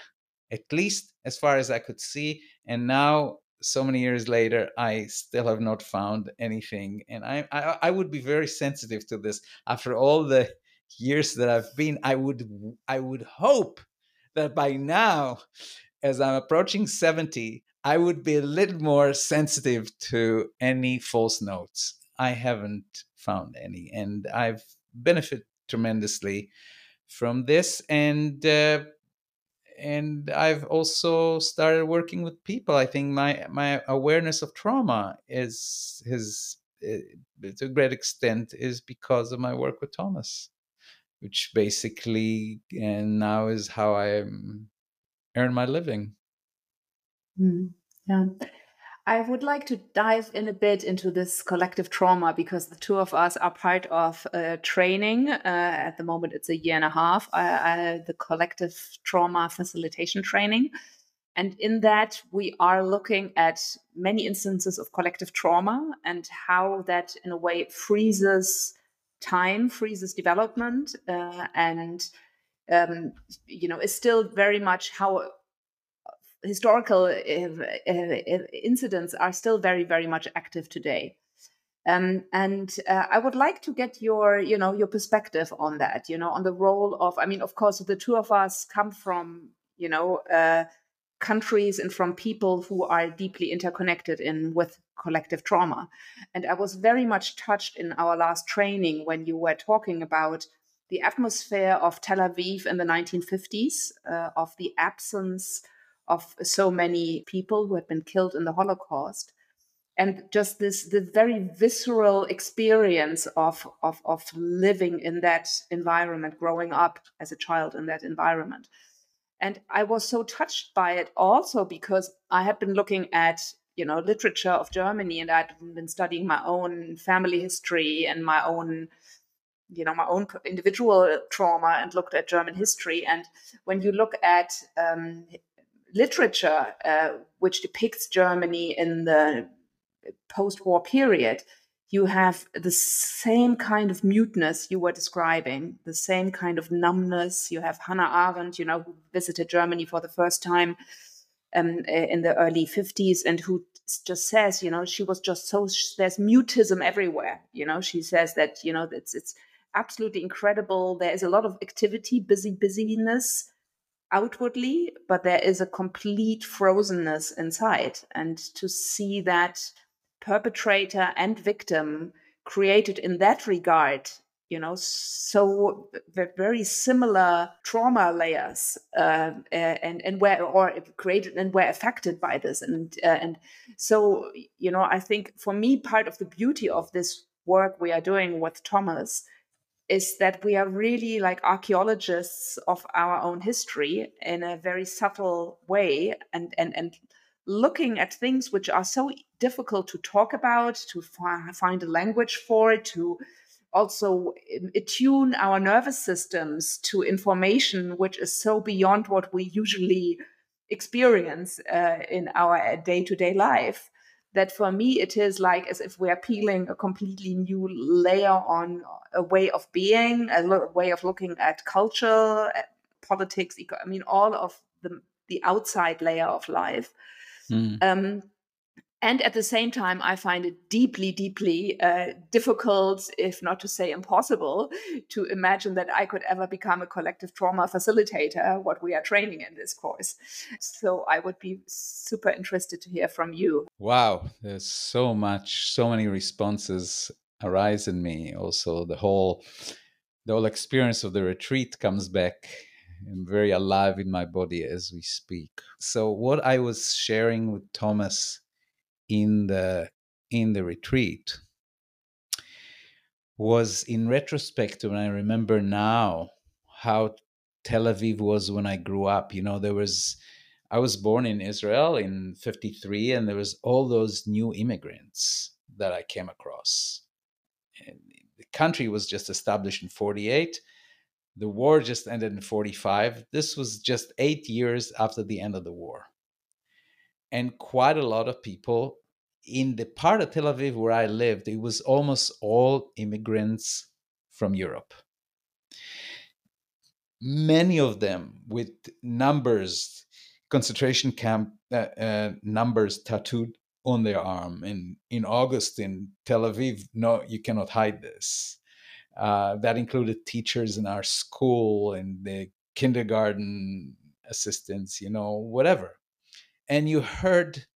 At least as far as i could see and now so many years later i still have not found anything and I, I i would be very sensitive to this. After all the years that i've been i would i would hope that by now as i'm approaching 70 i would be a little more sensitive to any false notes. I haven't found any and i've benefited tremendously from this and uh, and I've also started working with people. I think my my awareness of trauma is is eh, to a great extent is because of my work with Thomas, which basically and now is how I earn my living. Mm, yeah. I would like to dive in a bit into this collective trauma because the two of us are part of uh, training. Uh, at the moment, it's a year and a half, uh, uh, the collective trauma facilitation training. And in that, we are looking at many instances of collective trauma and how that, in a way, freezes time, freezes development, uh, and um, you know, is still very much how historical incidents are still very, very much active today. Um, and uh, I would like to get your, you know, your perspective on that. You know, on the role of. I mean, of course, the two of us come from, you know, uh, countries and from people who are deeply interconnected in with collective trauma. And I was very much touched in our last training when you were talking about the atmosphere of Tel Aviv in the 1950s, uh, of the absence of so many people who had been killed in the Holocaust. And just this the very visceral experience of, of, of living in that environment, growing up as a child in that environment. And I was so touched by it also because I had been looking at you know literature of Germany and I'd been studying my own family history and my own you know my own individual trauma and looked at German history. And when you look at um, literature uh, which depicts Germany in the post war period, you have the same kind of muteness you were describing, the same kind of numbness. You have Hannah Arendt, you know, who visited Germany for the first time um, in the early 50s and who just says, you know, she was just so, there's mutism everywhere. You know, she says that, you know, it's, it's absolutely incredible. There is a lot of activity, busy, busyness outwardly, but there is a complete frozenness inside. And to see that perpetrator and victim created in that regard, you know, so very similar trauma layers, uh, and and where or created and were affected by this, and uh, and so you know, I think for me, part of the beauty of this work we are doing with Thomas is that we are really like archaeologists of our own history in a very subtle way and and and looking at things which are so difficult to talk about to fi- find a language for it, to also attune our nervous systems to information which is so beyond what we usually experience uh, in our day-to-day life that for me it is like as if we're peeling a completely new layer on a way of being a way of looking at culture politics i mean all of the the outside layer of life mm. um, and at the same time i find it deeply deeply uh, difficult if not to say impossible to imagine that i could ever become a collective trauma facilitator what we are training in this course. So i would be super interested to hear from you. Wow there's so much so many responses arise in me. Also the whole the whole experience of the retreat comes back I'm very alive in my body as we speak. So what I was sharing with Thomas in the in the retreat was in retrospect when I remember now how Tel Aviv was when I grew up. You know, there was I was born in Israel in 53 and there was all those new immigrants that I came across. And the country was just established in 48. The war just ended in 45. This was just 8 years after the end of the war and quite a lot of people in the part of Tel Aviv where I lived, it was almost all immigrants from Europe. Many of them with numbers, concentration camp uh, uh, numbers tattooed on their arm. And in August in Tel Aviv, no, you cannot hide this. Uh, that included teachers in our school and the kindergarten assistants, you know, whatever and you heard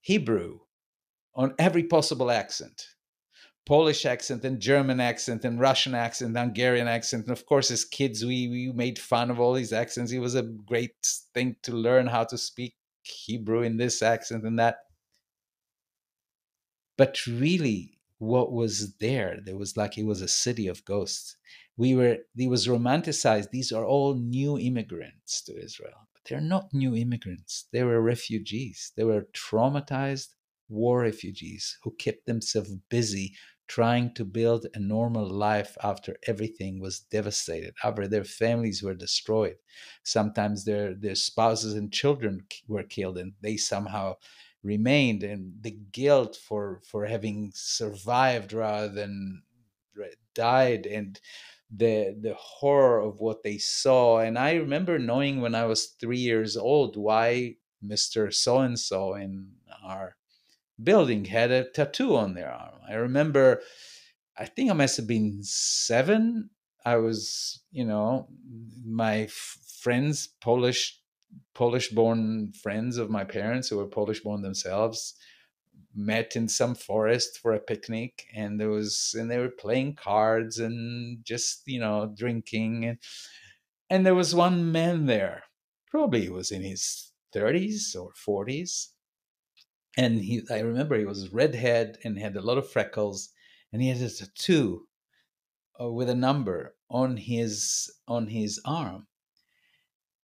Hebrew on every possible accent Polish accent and German accent and Russian accent, Hungarian accent. And of course, as kids, we, we made fun of all these accents. It was a great thing to learn how to speak Hebrew in this accent and that. But really, what was there? There was like it was a city of ghosts. We were, it was romanticized. These are all new immigrants to Israel they're not new immigrants. They were refugees. They were traumatized war refugees who kept themselves busy trying to build a normal life after everything was devastated, after their families were destroyed. Sometimes their, their spouses and children were killed and they somehow remained. And the guilt for, for having survived rather than died and the the horror of what they saw and i remember knowing when i was 3 years old why mr so and so in our building had a tattoo on their arm. I remember i think i must have been 7 i was you know my f- friends polish polish born friends of my parents who were polish born themselves met in some forest for a picnic and there was and they were playing cards and just you know drinking and and there was one man there probably was in his 30s or 40s and he i remember he was redhead and had a lot of freckles and he had a tattoo uh, with a number on his on his arm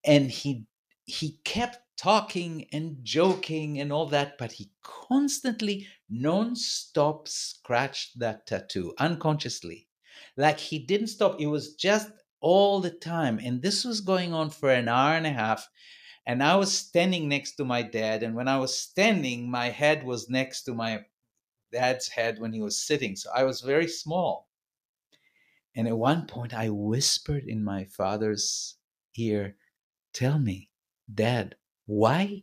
and he he kept talking and joking and all that, but he constantly, non stop scratched that tattoo unconsciously. Like he didn't stop. It was just all the time. And this was going on for an hour and a half. And I was standing next to my dad. And when I was standing, my head was next to my dad's head when he was sitting. So I was very small. And at one point, I whispered in my father's ear, Tell me, Dad, why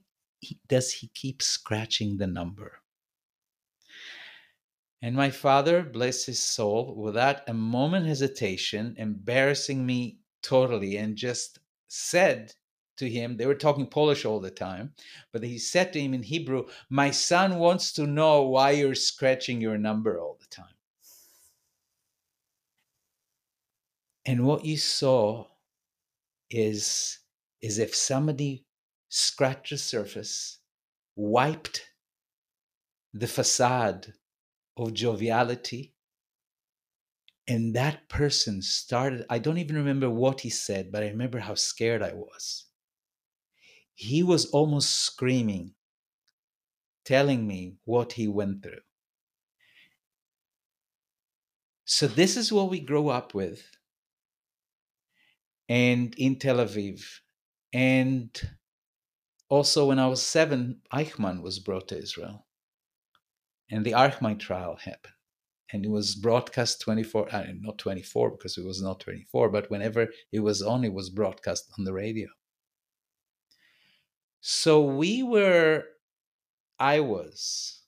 does he keep scratching the number? And my father, bless his soul, without a moment hesitation, embarrassing me totally, and just said to him, they were talking Polish all the time, but he said to him in Hebrew, My son wants to know why you're scratching your number all the time. And what you saw is, is if somebody scratched the surface, wiped the facade of joviality. And that person started, I don't even remember what he said, but I remember how scared I was. He was almost screaming, telling me what he went through. So this is what we grow up with. And in Tel Aviv. And also when I was seven, Eichmann was brought to Israel. And the Eichmann trial happened. And it was broadcast 24, uh, not 24 because it was not 24, but whenever it was on, it was broadcast on the radio. So we were, I was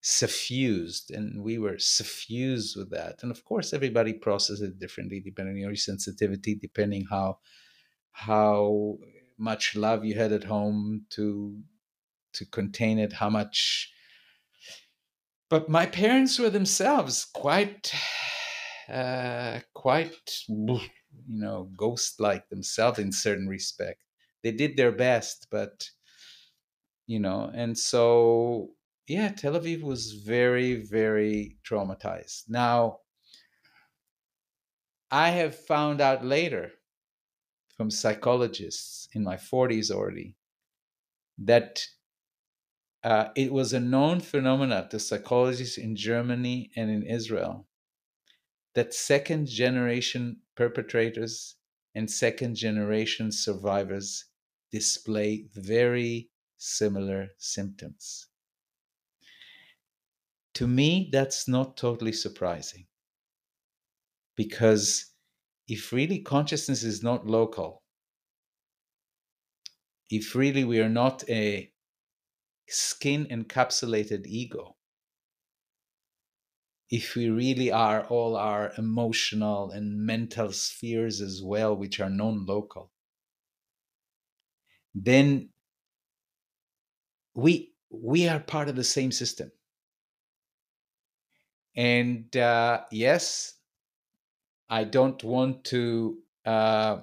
suffused and we were suffused with that and of course everybody processes it differently depending on your sensitivity depending how how much love you had at home to to contain it how much but my parents were themselves quite uh quite you know ghost like themselves in certain respect they did their best but you know and so yeah, Tel Aviv was very, very traumatized. Now, I have found out later from psychologists in my 40s already that uh, it was a known phenomenon to psychologists in Germany and in Israel that second generation perpetrators and second generation survivors display very similar symptoms. To me, that's not totally surprising. Because if really consciousness is not local, if really we are not a skin encapsulated ego, if we really are all our emotional and mental spheres as well, which are non local, then we we are part of the same system. And uh, yes, I don't want to uh,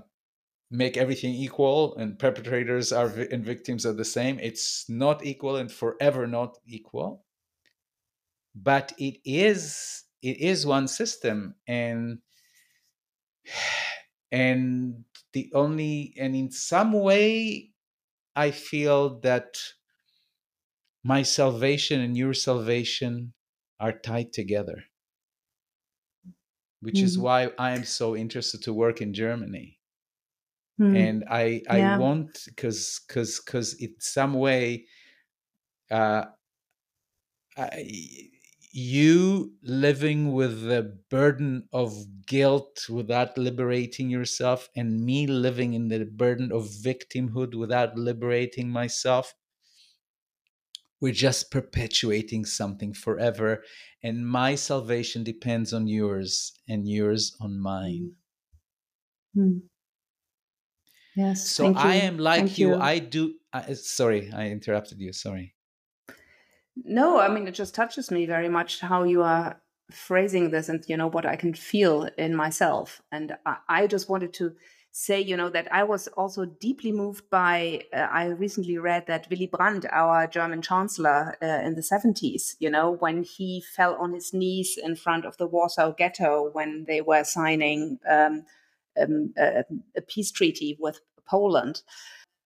make everything equal and perpetrators are and victims are the same. It's not equal and forever not equal. But it is it is one system and and the only and in some way I feel that my salvation and your salvation are tied together which mm is mm-hmm. why i am so interested to work in germany mm and i i yeah. want because because because in some way uh I, you living with the burden of guilt without liberating yourself and me living in the burden of victimhood without liberating myself we're just perpetuating something forever and my salvation depends on yours and yours on mine mm. yes so i am like you. you. i do I, sorry i interrupted you sorry no i mean it just touches me very much how you are phrasing this and you know what i can feel in myself and i, I just wanted to say, you know, that I was also deeply moved by. Uh, I recently read that Willy Brandt, our German chancellor uh, in the 70s, you know, when he fell on his knees in front of the Warsaw Ghetto when they were signing um, um, a, a peace treaty with Poland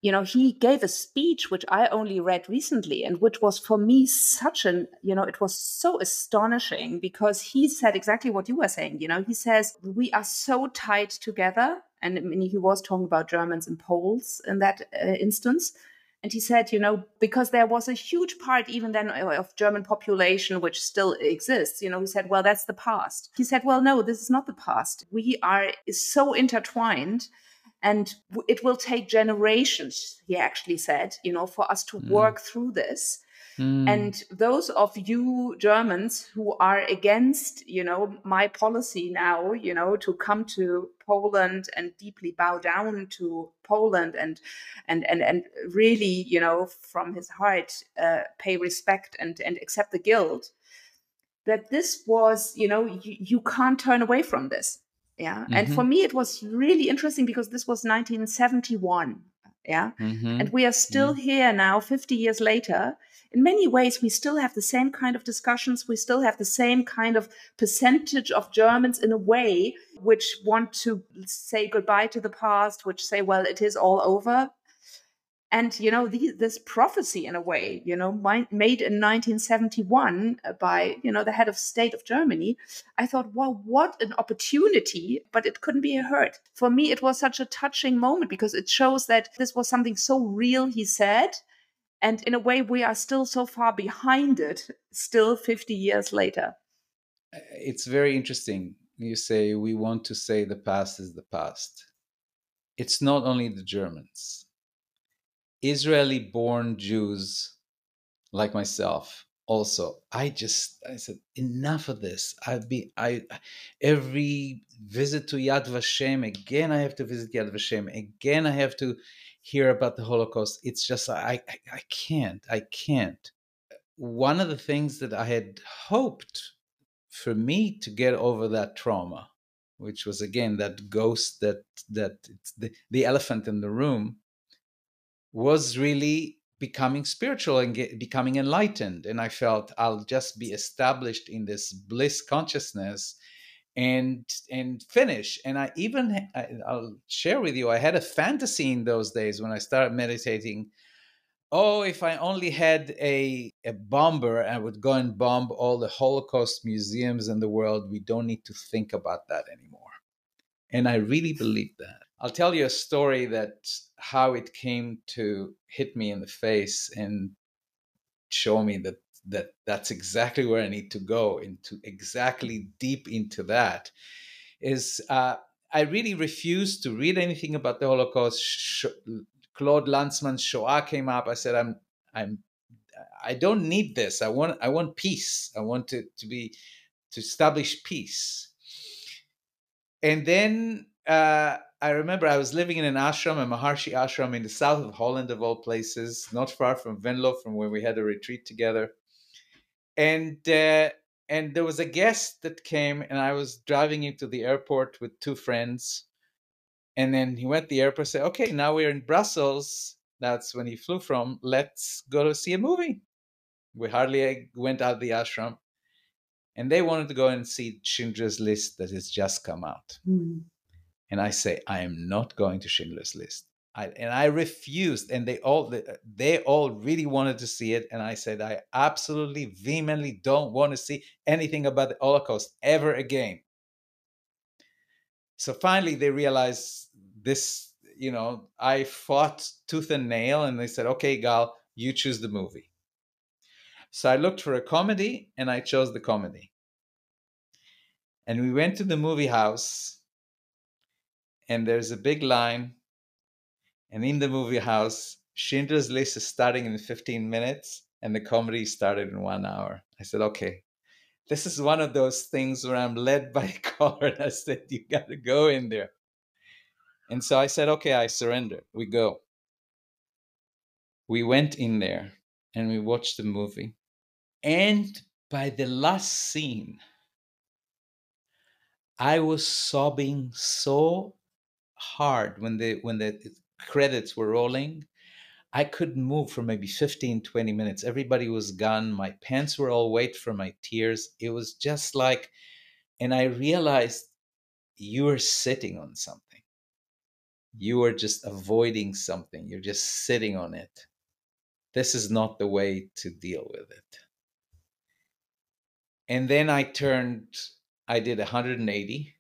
you know he gave a speech which i only read recently and which was for me such an you know it was so astonishing because he said exactly what you were saying you know he says we are so tied together and I mean, he was talking about Germans and Poles in that uh, instance. And he said, you know, because there was a huge part even then of German population which still exists, you know, he said, well, that's the past. He said, well, no, this is not the past. We are so intertwined and it will take generations, he actually said, you know, for us to mm. work through this. Mm. And those of you Germans who are against, you know, my policy now, you know, to come to Poland and deeply bow down to Poland and and and and really, you know, from his heart, uh, pay respect and and accept the guilt. That this was, you know, you, you can't turn away from this. Yeah. Mm-hmm. And for me, it was really interesting because this was 1971. Yeah. Mm-hmm. And we are still mm-hmm. here now, 50 years later in many ways, we still have the same kind of discussions. We still have the same kind of percentage of Germans in a way which want to say goodbye to the past, which say, well, it is all over. and you know the, this prophecy in a way you know made in 1971 by you know the head of state of germany i thought wow what an opportunity but it couldn't be heard for me it was such a touching moment because it shows that this was something so real he said and in a way we are still so far behind it still 50 years later. It's very interesting. You say we want to say the past is the past. It's not only the germans. Israeli born Jews like myself also i just i said enough of this. I've been i every visit to yad vashem again i have to visit yad vashem again i have to hear about the holocaust it's just i i, I can't i can't. One of the things that i had hoped for me to get over that trauma which was again that ghost that that it's the, the elephant in the room was really becoming spiritual and get, becoming enlightened. And i felt i'll just be established in this bliss consciousness and and finish. And i even i'll share with you i had a fantasy in those days when i started meditating. Oh if i only had a a bomber i would go and bomb all the holocaust museums in the world. We don't need to think about that anymore. And i really believe that. I'll tell you a story that how it came to hit me in the face and show me that that that's exactly where I need to go into exactly deep into that is uh, I really refused to read anything about the Holocaust. Sh- Claude Lanzmann's Shoah came up. I said I'm I'm I don't need this. I want I want peace. I want to to be to establish peace. And then uh, I remember I was living in an ashram, a Maharishi ashram in the south of Holland, of all places, not far from Venlo, from where we had a retreat together. And uh, and there was a guest that came, and I was driving into the airport with two friends. And then he went to the airport, said, "Okay, now we're in Brussels. That's when he flew from. Let's go to see a movie." We hardly uh, went out of the ashram, and they wanted to go and see Schindler's List that has just come out. Mm and I say I am not going to Schindler's List. I, and I refused, and they all they all really wanted to see it, and I said I absolutely vehemently don't want to see anything about the Holocaust ever again. So finally, they realized this. You know, I fought tooth and nail, and they said, "Okay, Gal, you choose the movie." So I looked for a comedy, and I chose the comedy. And we went to the movie house and there's a big line. And in the movie house, Schindler's List is starting in 15 minutes, and the comedy started in one hour. I said, okay, this is one of those things where I'm led by a. And I said, you got to go in there. And so I said, okay, I surrender. We go. We went in there and we watched the movie. And by the last scene, I was sobbing so hard when the when the credits were rolling. I couldn't move for maybe 15 20 minutes. Everybody was gone. My pants were all wet from my tears. It was just like and i realized you are sitting on something. You are just avoiding something. You're just sitting on it. This is not the way to deal with it. And then i turned i did 180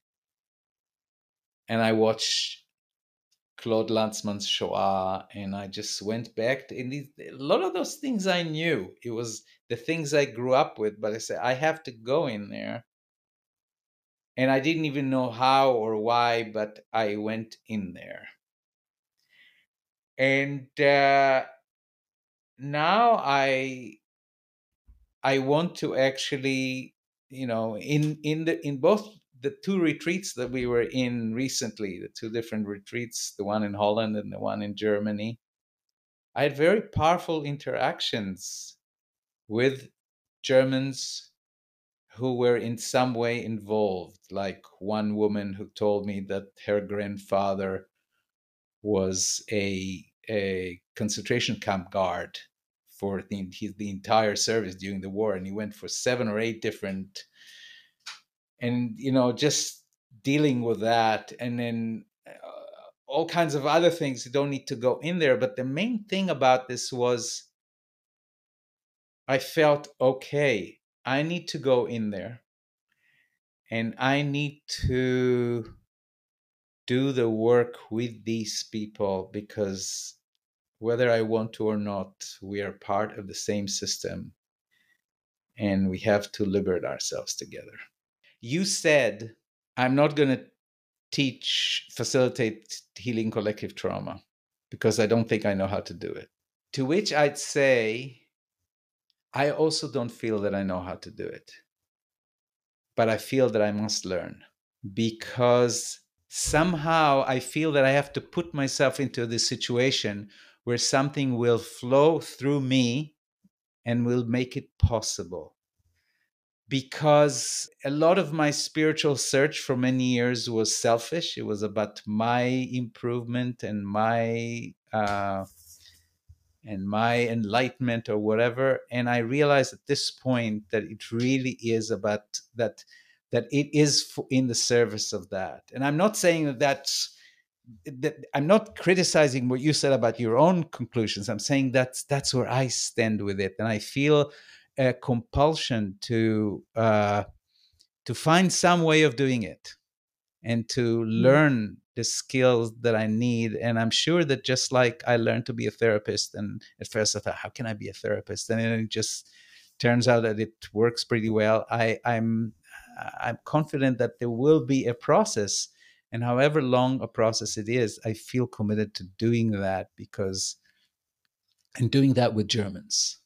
and I watched Claude Lanzmann's Shoah, and I just went back to in these, a lot of those things I knew. It was the things I grew up with, but I said I have to go in there, and I didn't even know how or why, but I went in there, and uh, now I I want to actually, you know, in in the in both the two retreats that we were in recently, the two different retreats, the one in Holland and the one in Germany, I had very powerful interactions with Germans who were in some way involved. Like one woman who told me that her grandfather was a, a concentration camp guard for the, the entire service during the war, and he went for seven or eight different and you know just dealing with that and then uh, all kinds of other things. You don't need to go in there. But the main thing about this was I felt okay. I need to go in there and I need to do the work with these people because whether I want to or not, we are part of the same system and we have to liberate ourselves together. You said, I'm not going to teach, facilitate healing collective trauma because I don't think I know how to do it. To which I'd say, I also don't feel that I know how to do it. But I feel that I must learn because somehow I feel that I have to put myself into this situation where something will flow through me and will make it possible. Because a lot of my spiritual search for many years was selfish. It was about my improvement and my uh, and my enlightenment or whatever. And I realized at this point that it really is about that that it is in the service of that. And I'm not saying that that's that I'm not criticizing what you said about your own conclusions. I'm saying that's that's where I stand with it, and I feel a compulsion to uh, to find some way of doing it and to mm. learn the skills that I need. And I'm sure that just like I learned to be a therapist, and at first I thought, how can I be a therapist? And then it just turns out that it works pretty well. I, I'm I'm confident that there will be a process and however long a process it is, I feel committed to doing that because and doing that with Germans.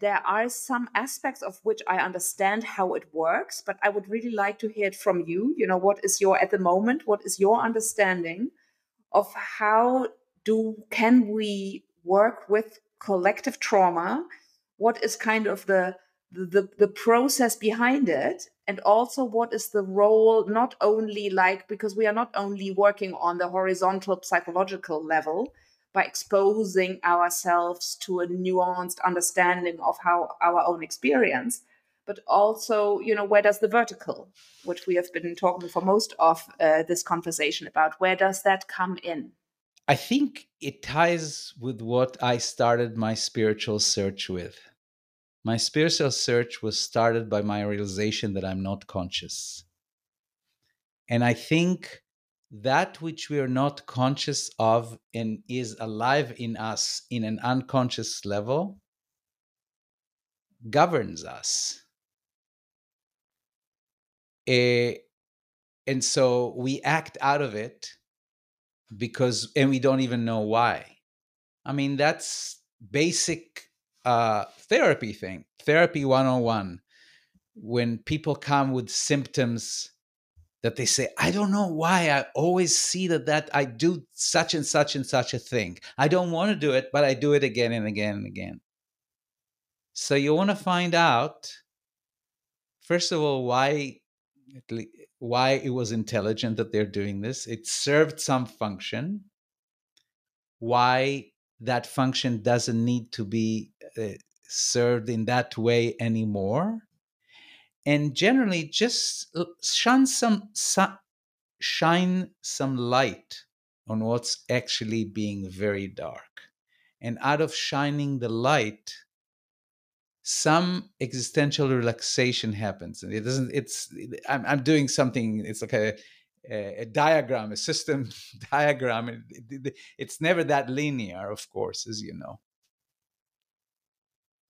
There are some aspects of which I understand how it works, but I would really like to hear it from you. You know, what is your at the moment, what is your understanding of how do can we work with collective trauma? What is kind of the the, the process behind it and also what is the role not only like because we are not only working on the horizontal psychological level by exposing ourselves to a nuanced understanding of how our own experience but also you know where does the vertical which we have been talking for most of uh, this conversation about where does that come in i think it ties with what i started my spiritual search with my spiritual search was started by my realization that I'm not conscious. And I think that which we are not conscious of and is alive in us in an unconscious level governs us. Uh, and so we act out of it because, and we don't even know why. I mean, that's basic uh, therapy thing, therapy 101. When people come with symptoms that they say, I don't know why I always see that that I do such and such and such a thing. I don't want to do it, but I do it again and again and again. So you want to find out, first of all, why why it was intelligent that they're doing this. It served some function. Why that function doesn't need to be uh, served in that way anymore and generally just uh, shine some shine some light on what's actually being very dark and out of shining the light some existential relaxation happens and it doesn't it's i'm, I'm doing something it's like a a, diagram, a system diagram. It, it, it's never that linear, of course, as you know.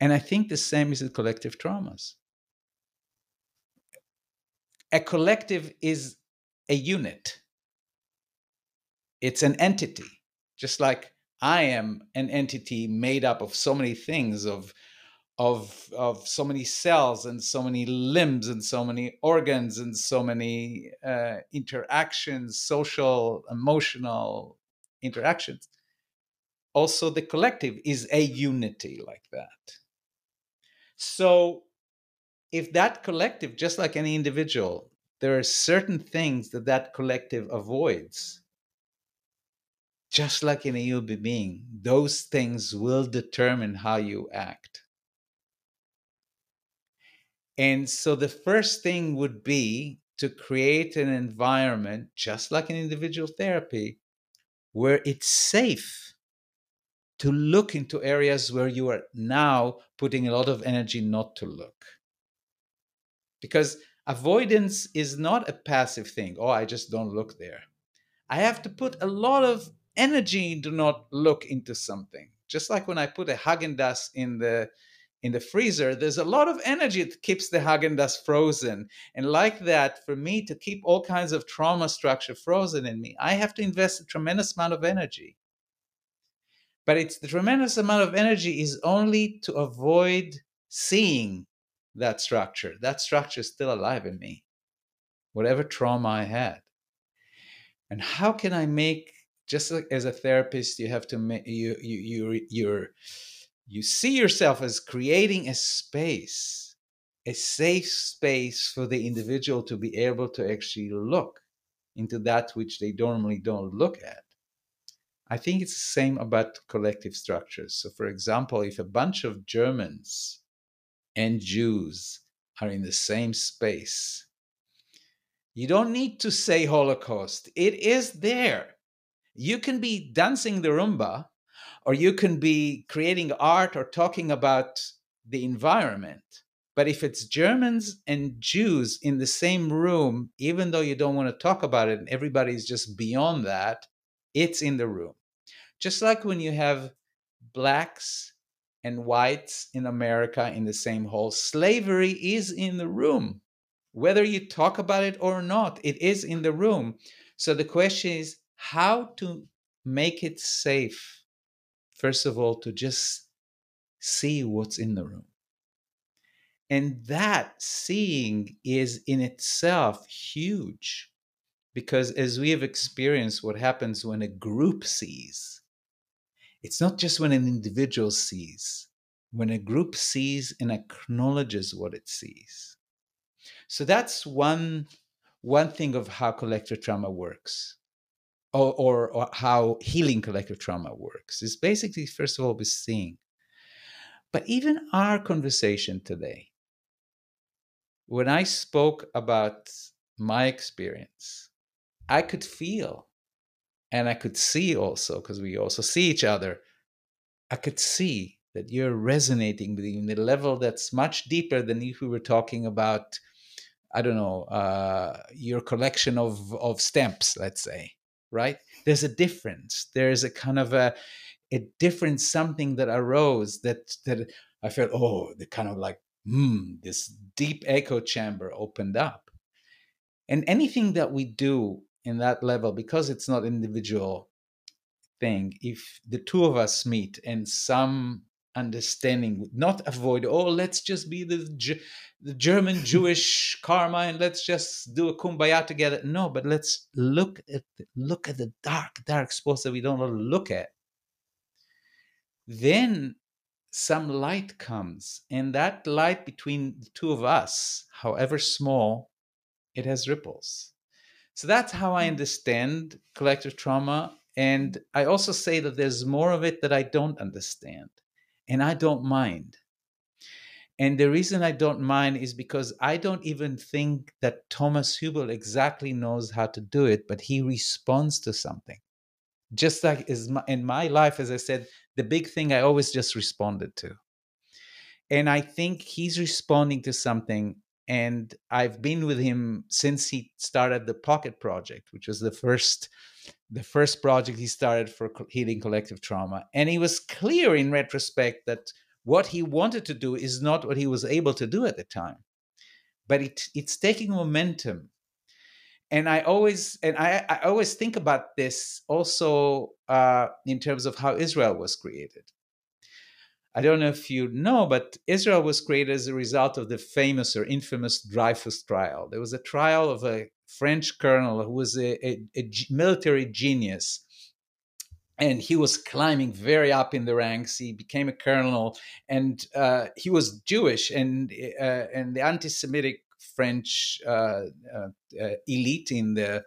And I think the same is with collective traumas. A collective is a unit, it's an entity, just like I am an entity made up of so many things of of of so many cells and so many limbs and so many organs and so many uh, interactions social emotional interactions. Also the collective is a unity like that. So if that collective just like any individual there are certain things that that collective avoids just like in a human being those things will determine how you act and so the first thing would be to create an environment, just like an individual therapy, where it's safe to look into areas where you are now putting a lot of energy not to look. Because avoidance is not a passive thing. Oh, I just don't look there. I have to put a lot of energy to not look into something. Just like when I put a Haagen-Dazs in the in the freezer, there's a lot of energy that keeps the Haagen-Dazs frozen. And like that, for me to keep all kinds of trauma structure frozen in me, I have to invest a tremendous amount of energy. But it's the tremendous amount of energy is only to avoid seeing that structure. That structure is still alive in me, whatever trauma I had. And how can I make just like as a therapist, you have to make you you you you're you see yourself as creating a space, a safe space for the individual to be able to actually look into that which they normally don't look at. I think it's the same about collective structures. So, for example, if a bunch of Germans and Jews are in the same space, you don't need to say Holocaust, it is there. You can be dancing the rumba or you can be creating art or talking about the environment. But if it's Germans and Jews in the same room, even though you don't want to talk about it and everybody's just beyond that, it's in the room. Just like when you have blacks and whites in America in the same hall, slavery is in the room. Whether you talk about it or not, it is in the room. So the question is how to make it safe first of all, to just see what's in the room. And that seeing is in itself huge because as we have experienced what happens when a group sees, it's not just when an individual sees, when a group sees and acknowledges what it sees. So that's one, one thing of how collective trauma works or, or, or how healing collective trauma works is basically, first of all, with seeing. But even our conversation today, when I spoke about my experience, I could feel and I could see also, because we also see each other, I could see that you're resonating with in a level that's much deeper than if we were talking about, I don't know, uh, your collection of, of stamps, let's say right? There's a difference. There's a kind of a a different something that arose that that I felt, oh, the kind of like, hmm, this deep echo chamber opened up. And anything that we do in that level, because it's not individual thing, if the two of us meet and some understanding not avoid oh let's just be the the german jewish karma and let's just do a kumbaya together. No but let's look at the, look at the dark dark spots that we don't want to look at. Then some light comes and that light between the two of us however small it has ripples so that's how i hmm. understand collective trauma and i also say that there's more of it that i don't understand and I don't mind. And the reason I don't mind is because I don't even think that Thomas Hübl exactly knows how to do it, but he responds to something. Just like is in my life, as I said, the big thing I always just responded to. And I think he's responding to something. And I've been with him since he started the Pocket Project, which was the first the first project he started for healing collective trauma. And he was clear in retrospect that what he wanted to do is not what he was able to do at the time. But it, it's taking momentum. And I always and I, I always think about this also uh, in terms of how Israel was created. I don't know if you know, but Israel was created as a result of the famous or infamous Dreyfus trial. There was a trial of a French colonel who was a, a, a military genius. And he was climbing very up in the ranks. He became a colonel, and uh, he was Jewish. And uh, and the anti-Semitic French uh, uh, uh elite in the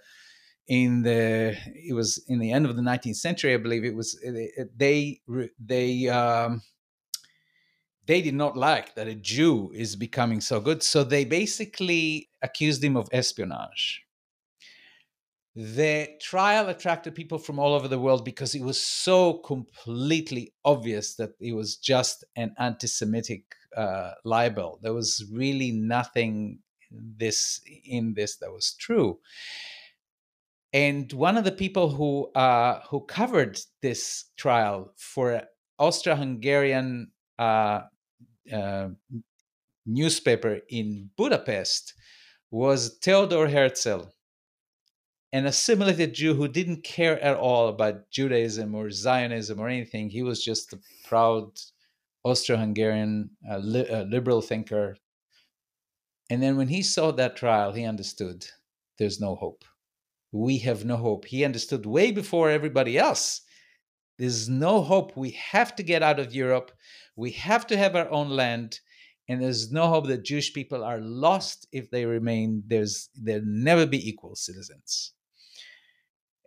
in the it was in the end of the 19th century, I believe it was they they um, they did not like that a Jew is becoming so good. So they basically accused him of espionage. the trial attracted people from all over the world because it was so completely obvious that it was just an anti-Semitic uh, libel. There was really nothing this in this that was true. And one of the people who uh, who covered this trial for Austro-Hungarian uh, uh, newspaper in Budapest was Theodor Herzl, an assimilated Jew who didn't care at all about Judaism or Zionism or anything. He was just a proud Austro-Hungarian uh, li- uh, liberal thinker. And then when he saw that trial, he understood there's no hope. We have no hope. He understood way before everybody else. There's no hope. We have to get out of Europe. We have to have our own land and there's no hope that Jewish people are lost if they remain. There's there'll never be equal citizens.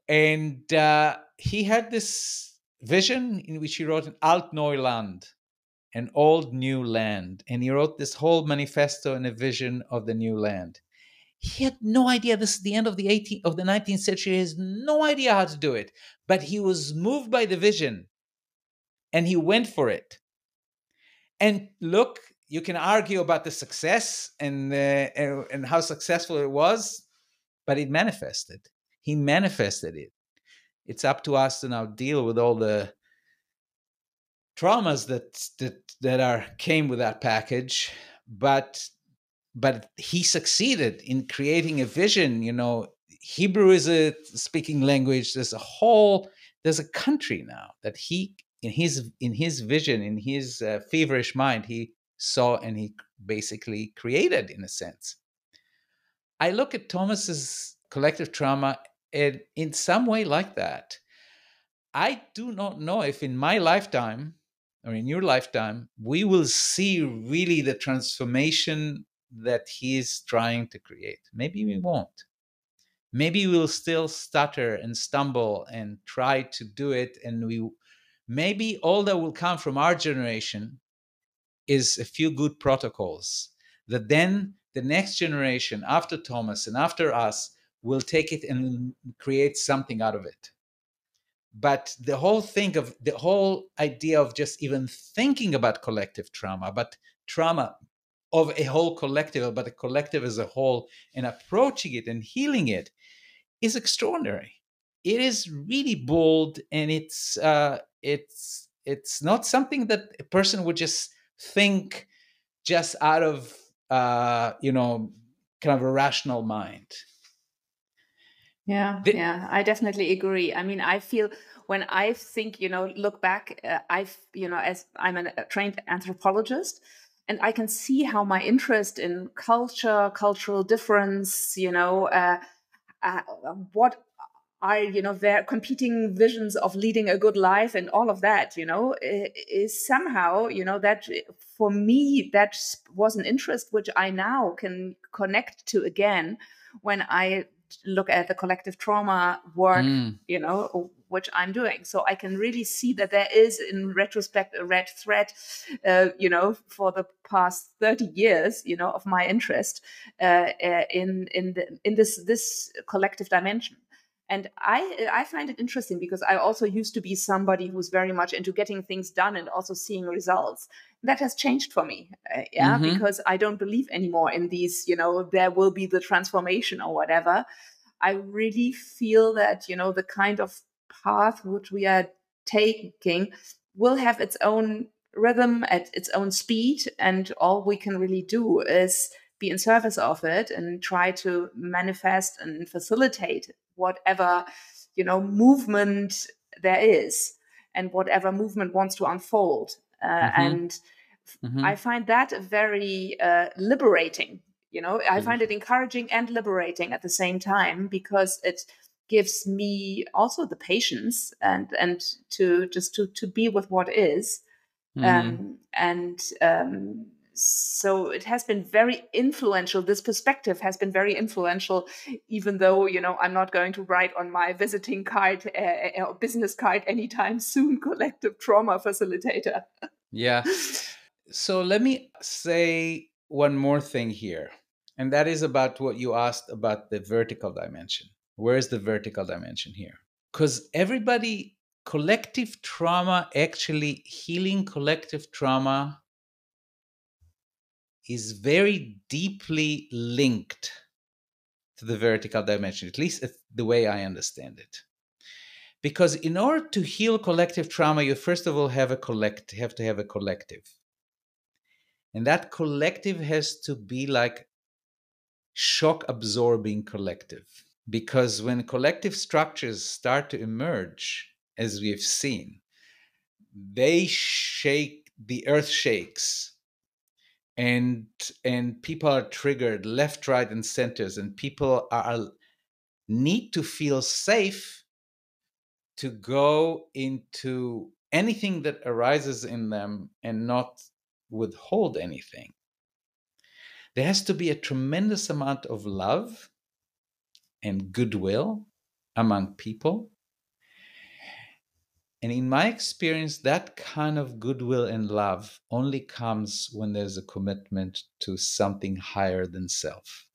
And uh, he had this vision in which he wrote an Alt Neuland, an old new land, and he wrote this whole manifesto and a vision of the new land. He had no idea. This is the end of the 18th of the 19th century. He has no idea how to do it, but he was moved by the vision, and he went for it. And look, you can argue about the success and, uh, and how successful it was, but it manifested. He manifested it. It's up to us to now deal with all the traumas that that that are came with that package, but but he succeeded in creating a vision. You know, Hebrew is a speaking language. There's a whole there's a country now that he in his in his vision in his uh, feverish mind he saw and he basically created in a sense. I look at Thomas's collective trauma in, in some way like that. I do not know if in my lifetime or in your lifetime we will see really the transformation that he is trying to create. Maybe we won't. Maybe we'll still stutter and stumble and try to do it and we maybe all that will come from our generation is a few good protocols that then the next generation after Thomas and after us will take it and create something out of it. But the whole thing of the whole idea of just even thinking about collective trauma, but trauma of a whole collective, but a collective as a whole, and approaching it and healing it is extraordinary. It is really bold, and it's uh, it's it's not something that a person would just think just out of uh, you know kind of a rational mind. Yeah, the- yeah, I definitely agree. I mean, I feel when I think, you know, look back, uh, I've, you know, as I'm a trained anthropologist, and I can see how my interest in culture, cultural difference, you know, uh, uh, what are you know their competing visions of leading a good life and all of that you know is somehow you know that for me that was an interest which i now can connect to again when i look at the collective trauma work mm. you know which i'm doing so i can really see that there is in retrospect a red thread uh, you know for the past 30 years you know of my interest uh, uh, in in the, in this this collective dimension and I I find it interesting because I also used to be somebody who's very much into getting things done and also seeing results. That has changed for me, uh, yeah, mm-hmm. because I don't believe anymore in these. You know, there will be the transformation or whatever. I really feel that you know the kind of path which we are taking will have its own rhythm at its own speed, and all we can really do is be in service of it and try to manifest and facilitate whatever you know movement there is and whatever movement wants to unfold uh, mm-hmm. and mm-hmm. i find that very uh, liberating you know i find it encouraging and liberating at the same time because it gives me also the patience and and to just to to be with what is mm-hmm. um, and um, so it has been very influential. This perspective has been very influential even though you know i'm not going to write on my visiting card uh, or business card anytime soon collective trauma facilitator. Yeah. So let me say one more thing here and that is about what you asked about the vertical dimension. Where's the vertical dimension here? Because everybody, collective trauma, actually healing collective trauma is very deeply linked to the vertical dimension, at least the way I understand it. Because in order to heal collective trauma, you first of all have a collect have to have a collective. And that collective has to be like shock absorbing collective. Because when collective structures start to emerge, as we've seen, they shake, the earth shakes and and people are triggered left right and centers and people are need to feel safe to go into anything that arises in them and not withhold anything. There has to be a tremendous amount of love and goodwill among people and in my experience, that kind of goodwill and love only comes when there's a commitment to something higher than self.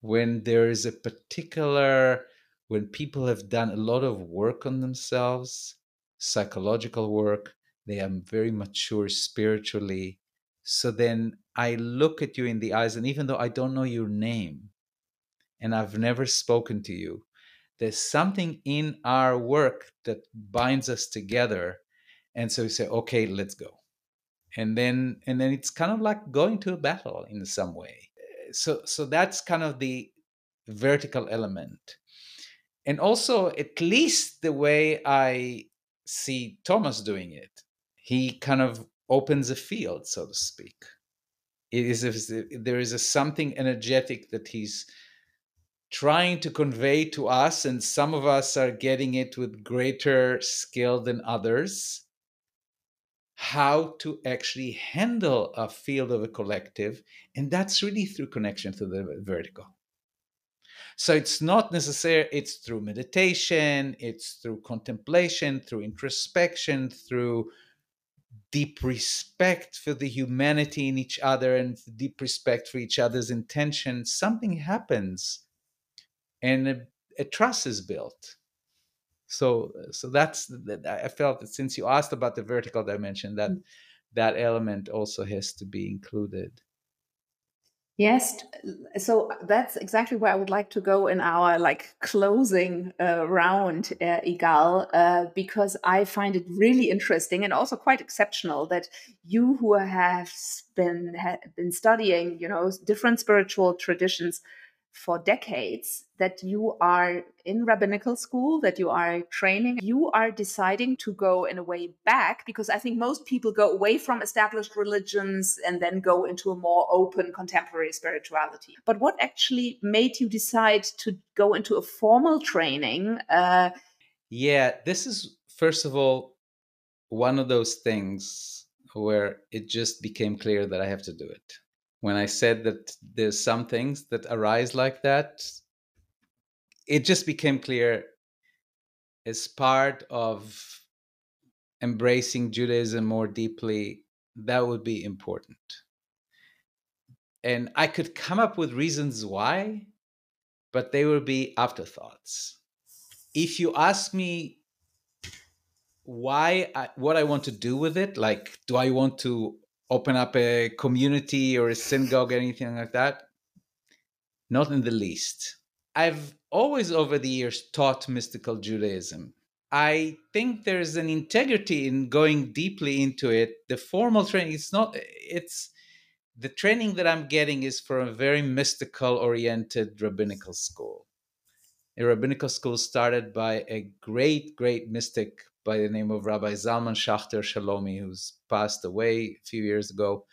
When there is a particular, when people have done a lot of work on themselves, psychological work, they are very mature spiritually. So then I look at you in the eyes, and even though I don't know your name and I've never spoken to you, there's something in our work that binds us together. And so we say okay let's go. And then and then it's kind of like going to a battle in some way. So so that's kind of the vertical element. And also at least the way i see thomas doing it he kind of opens a field so to speak. It is there is a something energetic that he's trying to convey to us, and some of us are getting it with greater skill than others, how to actually handle a field of a collective. And that's really through connection to the vertical. So it's not necessary, it's through meditation, it's through contemplation, through introspection, through deep respect for the humanity in each other and deep respect for each other's intentions. Something happens and a, a trust is built so so that's that i felt that since you asked about the vertical dimension that mm. that element also has to be included yes so that's exactly where i would like to go in our like closing uh, round uh, igal uh, because i find it really interesting and also quite exceptional that you who have been have been studying you know different spiritual traditions for decades that you are in rabbinical school, that you are training, you are deciding to go in a way back because I think most people go away from established religions and then go into a more open contemporary spirituality. But what actually made you decide to go into a formal training? Uh, yeah, this is, first of all, one of those things where it just became clear that I have to do it when I said that there's some things that arise like that, it just became clear as part of embracing Judaism more deeply, that would be important. And I could come up with reasons why, but they will be afterthoughts. If you ask me why, I, what I want to do with it, like, do I want to open up a community or a synagogue or anything like that? Not in the least. I've always over the years taught mystical Judaism. I think there's an integrity in going deeply into it. The formal training, it's not, it's the training that I'm getting is from a very mystical oriented rabbinical school. A rabbinical school started by a great, great mystic by the name of Rabbi Zalman Schachter Shalomi, who's passed away a few years ago.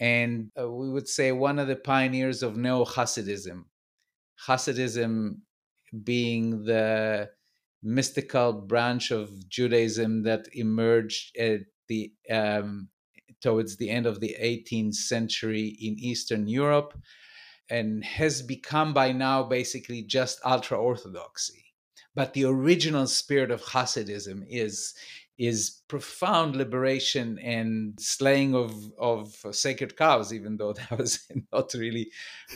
And uh, we would say one of the pioneers of Neo Hasidism. Hasidism being the mystical branch of Judaism that emerged at the um, towards the end of the 18th century in Eastern Europe and has become by now basically just ultra orthodoxy but the original spirit of Hasidism is is profound liberation and slaying of of sacred cows even though that was not really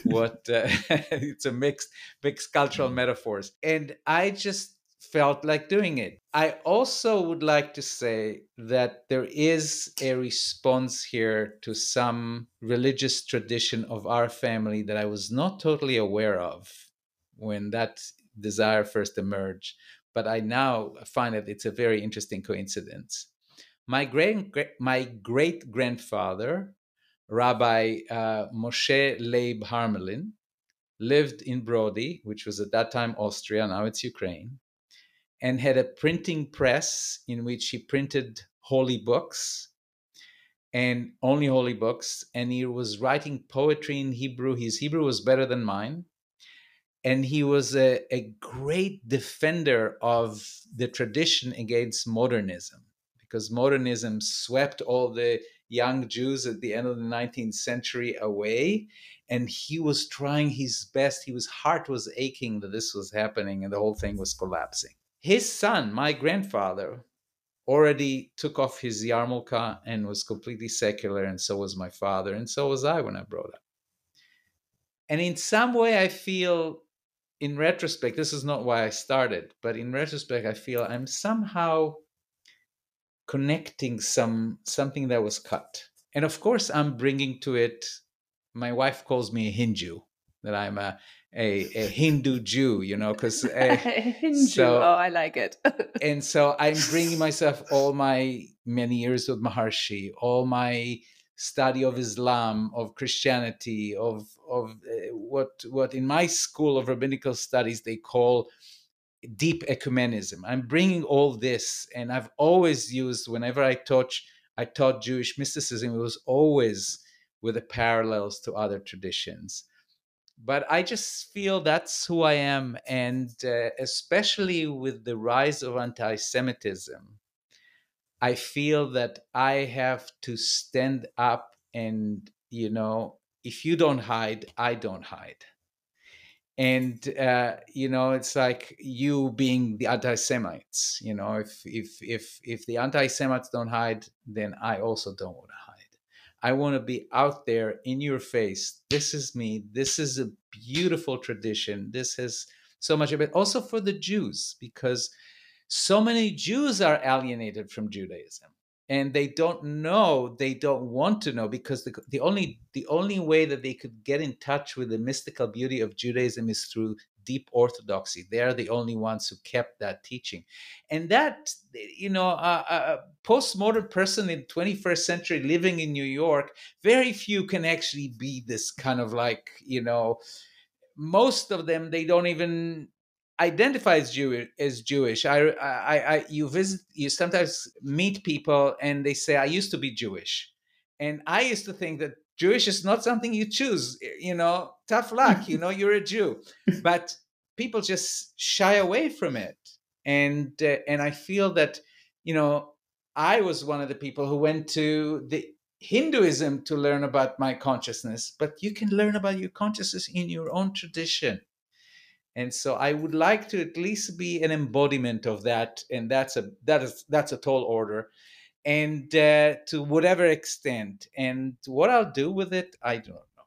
what uh, it's a mixed mixed cultural metaphors. And i just felt like doing it. I also would like to say that there is a response here to some religious tradition of our family that i was not totally aware of when that desire first emerged but I now find that it's a very interesting coincidence. My great my great grandfather, Rabbi uh, Moshe Leib Harmelin, lived in Brody, which was at that time Austria, now it's Ukraine, and had a printing press in which he printed holy books and only holy books. And he was writing poetry in Hebrew. His Hebrew was better than mine and he was a, a great defender of the tradition against modernism because modernism swept all the young Jews at the end of the 19th century away. And he was trying his best. His heart was aching that this was happening and the whole thing was collapsing. His son, my grandfather, already took off his yarmulke and was completely secular, and so was my father, and so was I when I brought up. And in some way, I feel in retrospect, this is not why I started, but in retrospect, I feel I'm somehow connecting some something that was cut. And of course, I'm bringing to it. My wife calls me a Hindu, that I'm a a, a Hindu Jew, you know, because eh, Hindu. So, oh, I like it. and so I'm bringing myself all my many years with Maharishi, all my study of Islam, of Christianity, of of uh, what what in my school of rabbinical studies they call deep ecumenism. I'm bringing all this, and I've always used whenever I taught I taught Jewish mysticism. It was always with the parallels to other traditions. But I just feel that's who I am, and uh, especially with the rise of anti-Semitism, I feel that I have to stand up and, you know, if you don't hide, I don't hide. And uh, you know, it's like you being the anti-Semites. You know, if if if if the anti-Semites don't hide, then I also don't want to hide. I want to be out there in your face. This is me. This is a beautiful tradition. This has so much of it. Also for the Jews, because so many Jews are alienated from Judaism and they don't know they don't want to know because the, the only the only way that they could get in touch with the mystical beauty of Judaism is through deep orthodoxy. They are the only ones who kept that teaching. And that you know a, a postmodern person in 21st century living in new york very few can actually be this kind of like you know most of them they don't even identify as Jewish. As Jewish, I, I, I, you visit, you sometimes meet people, and they say, "I used to be Jewish," and I used to think that Jewish is not something you choose. You know, tough luck. you know, you're a Jew, but people just shy away from it, and uh, and I feel that, you know, I was one of the people who went to the Hinduism to learn about my consciousness, but you can learn about your consciousness in your own tradition and so i would like to at least be an embodiment of that and that's a that is that's a tall order. And uh, to whatever extent. And what i'll do with it i don't know.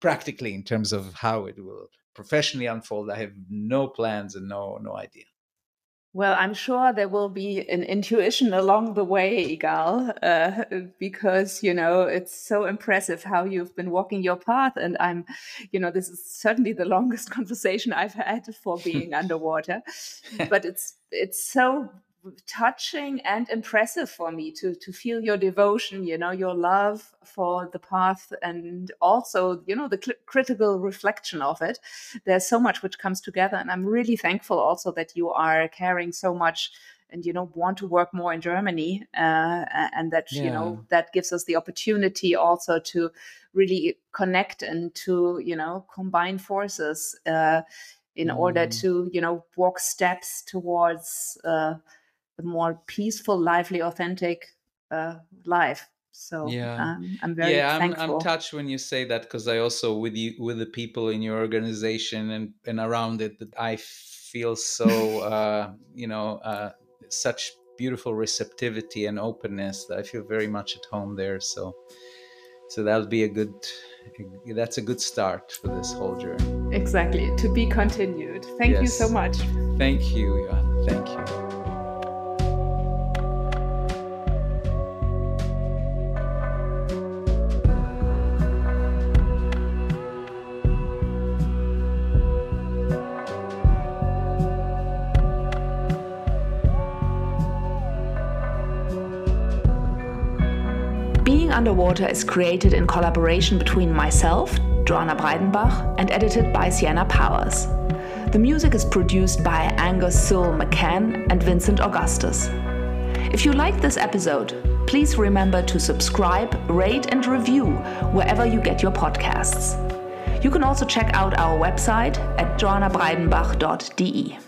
Practically in terms of how it will professionally unfold i have no plans and no no idea well, I'm sure there will be an intuition along the way, Igal, uh, because, you know, it's so impressive how you've been walking your path. And I'm, you know, this is certainly the longest conversation I've had for being underwater, but it's, it's so touching and impressive for me to to feel your devotion you know your love for the path and also you know the cl- critical reflection of it there's so much which comes together and i'm really thankful also that you are caring so much and you know want to work more in germany uh, and that yeah. you know that gives us the opportunity also to really connect and to you know combine forces uh, in mm. order to you know walk steps towards uh, a more peaceful, lively, authentic uh, life. So yeah, um, I'm very yeah. I'm, I'm, touched when you say that because I also with you with the people in your organization and and around it that I feel so uh, you know uh, such beautiful receptivity and openness that I feel very much at home there. So, so that'll be a good. That's a good start for this whole journey. Exactly. To be continued. Thank yes. you so much. Thank you, Joana. Thank you. Underwater is created in collaboration between myself, Joana Breidenbach, and edited by Sienna Powers. The music is produced by Angus Sewell McCann and Vincent Augustus. If you like this episode, please remember to subscribe, rate, and review wherever you get your podcasts. You can also check out our website at joanabreidenbach.de.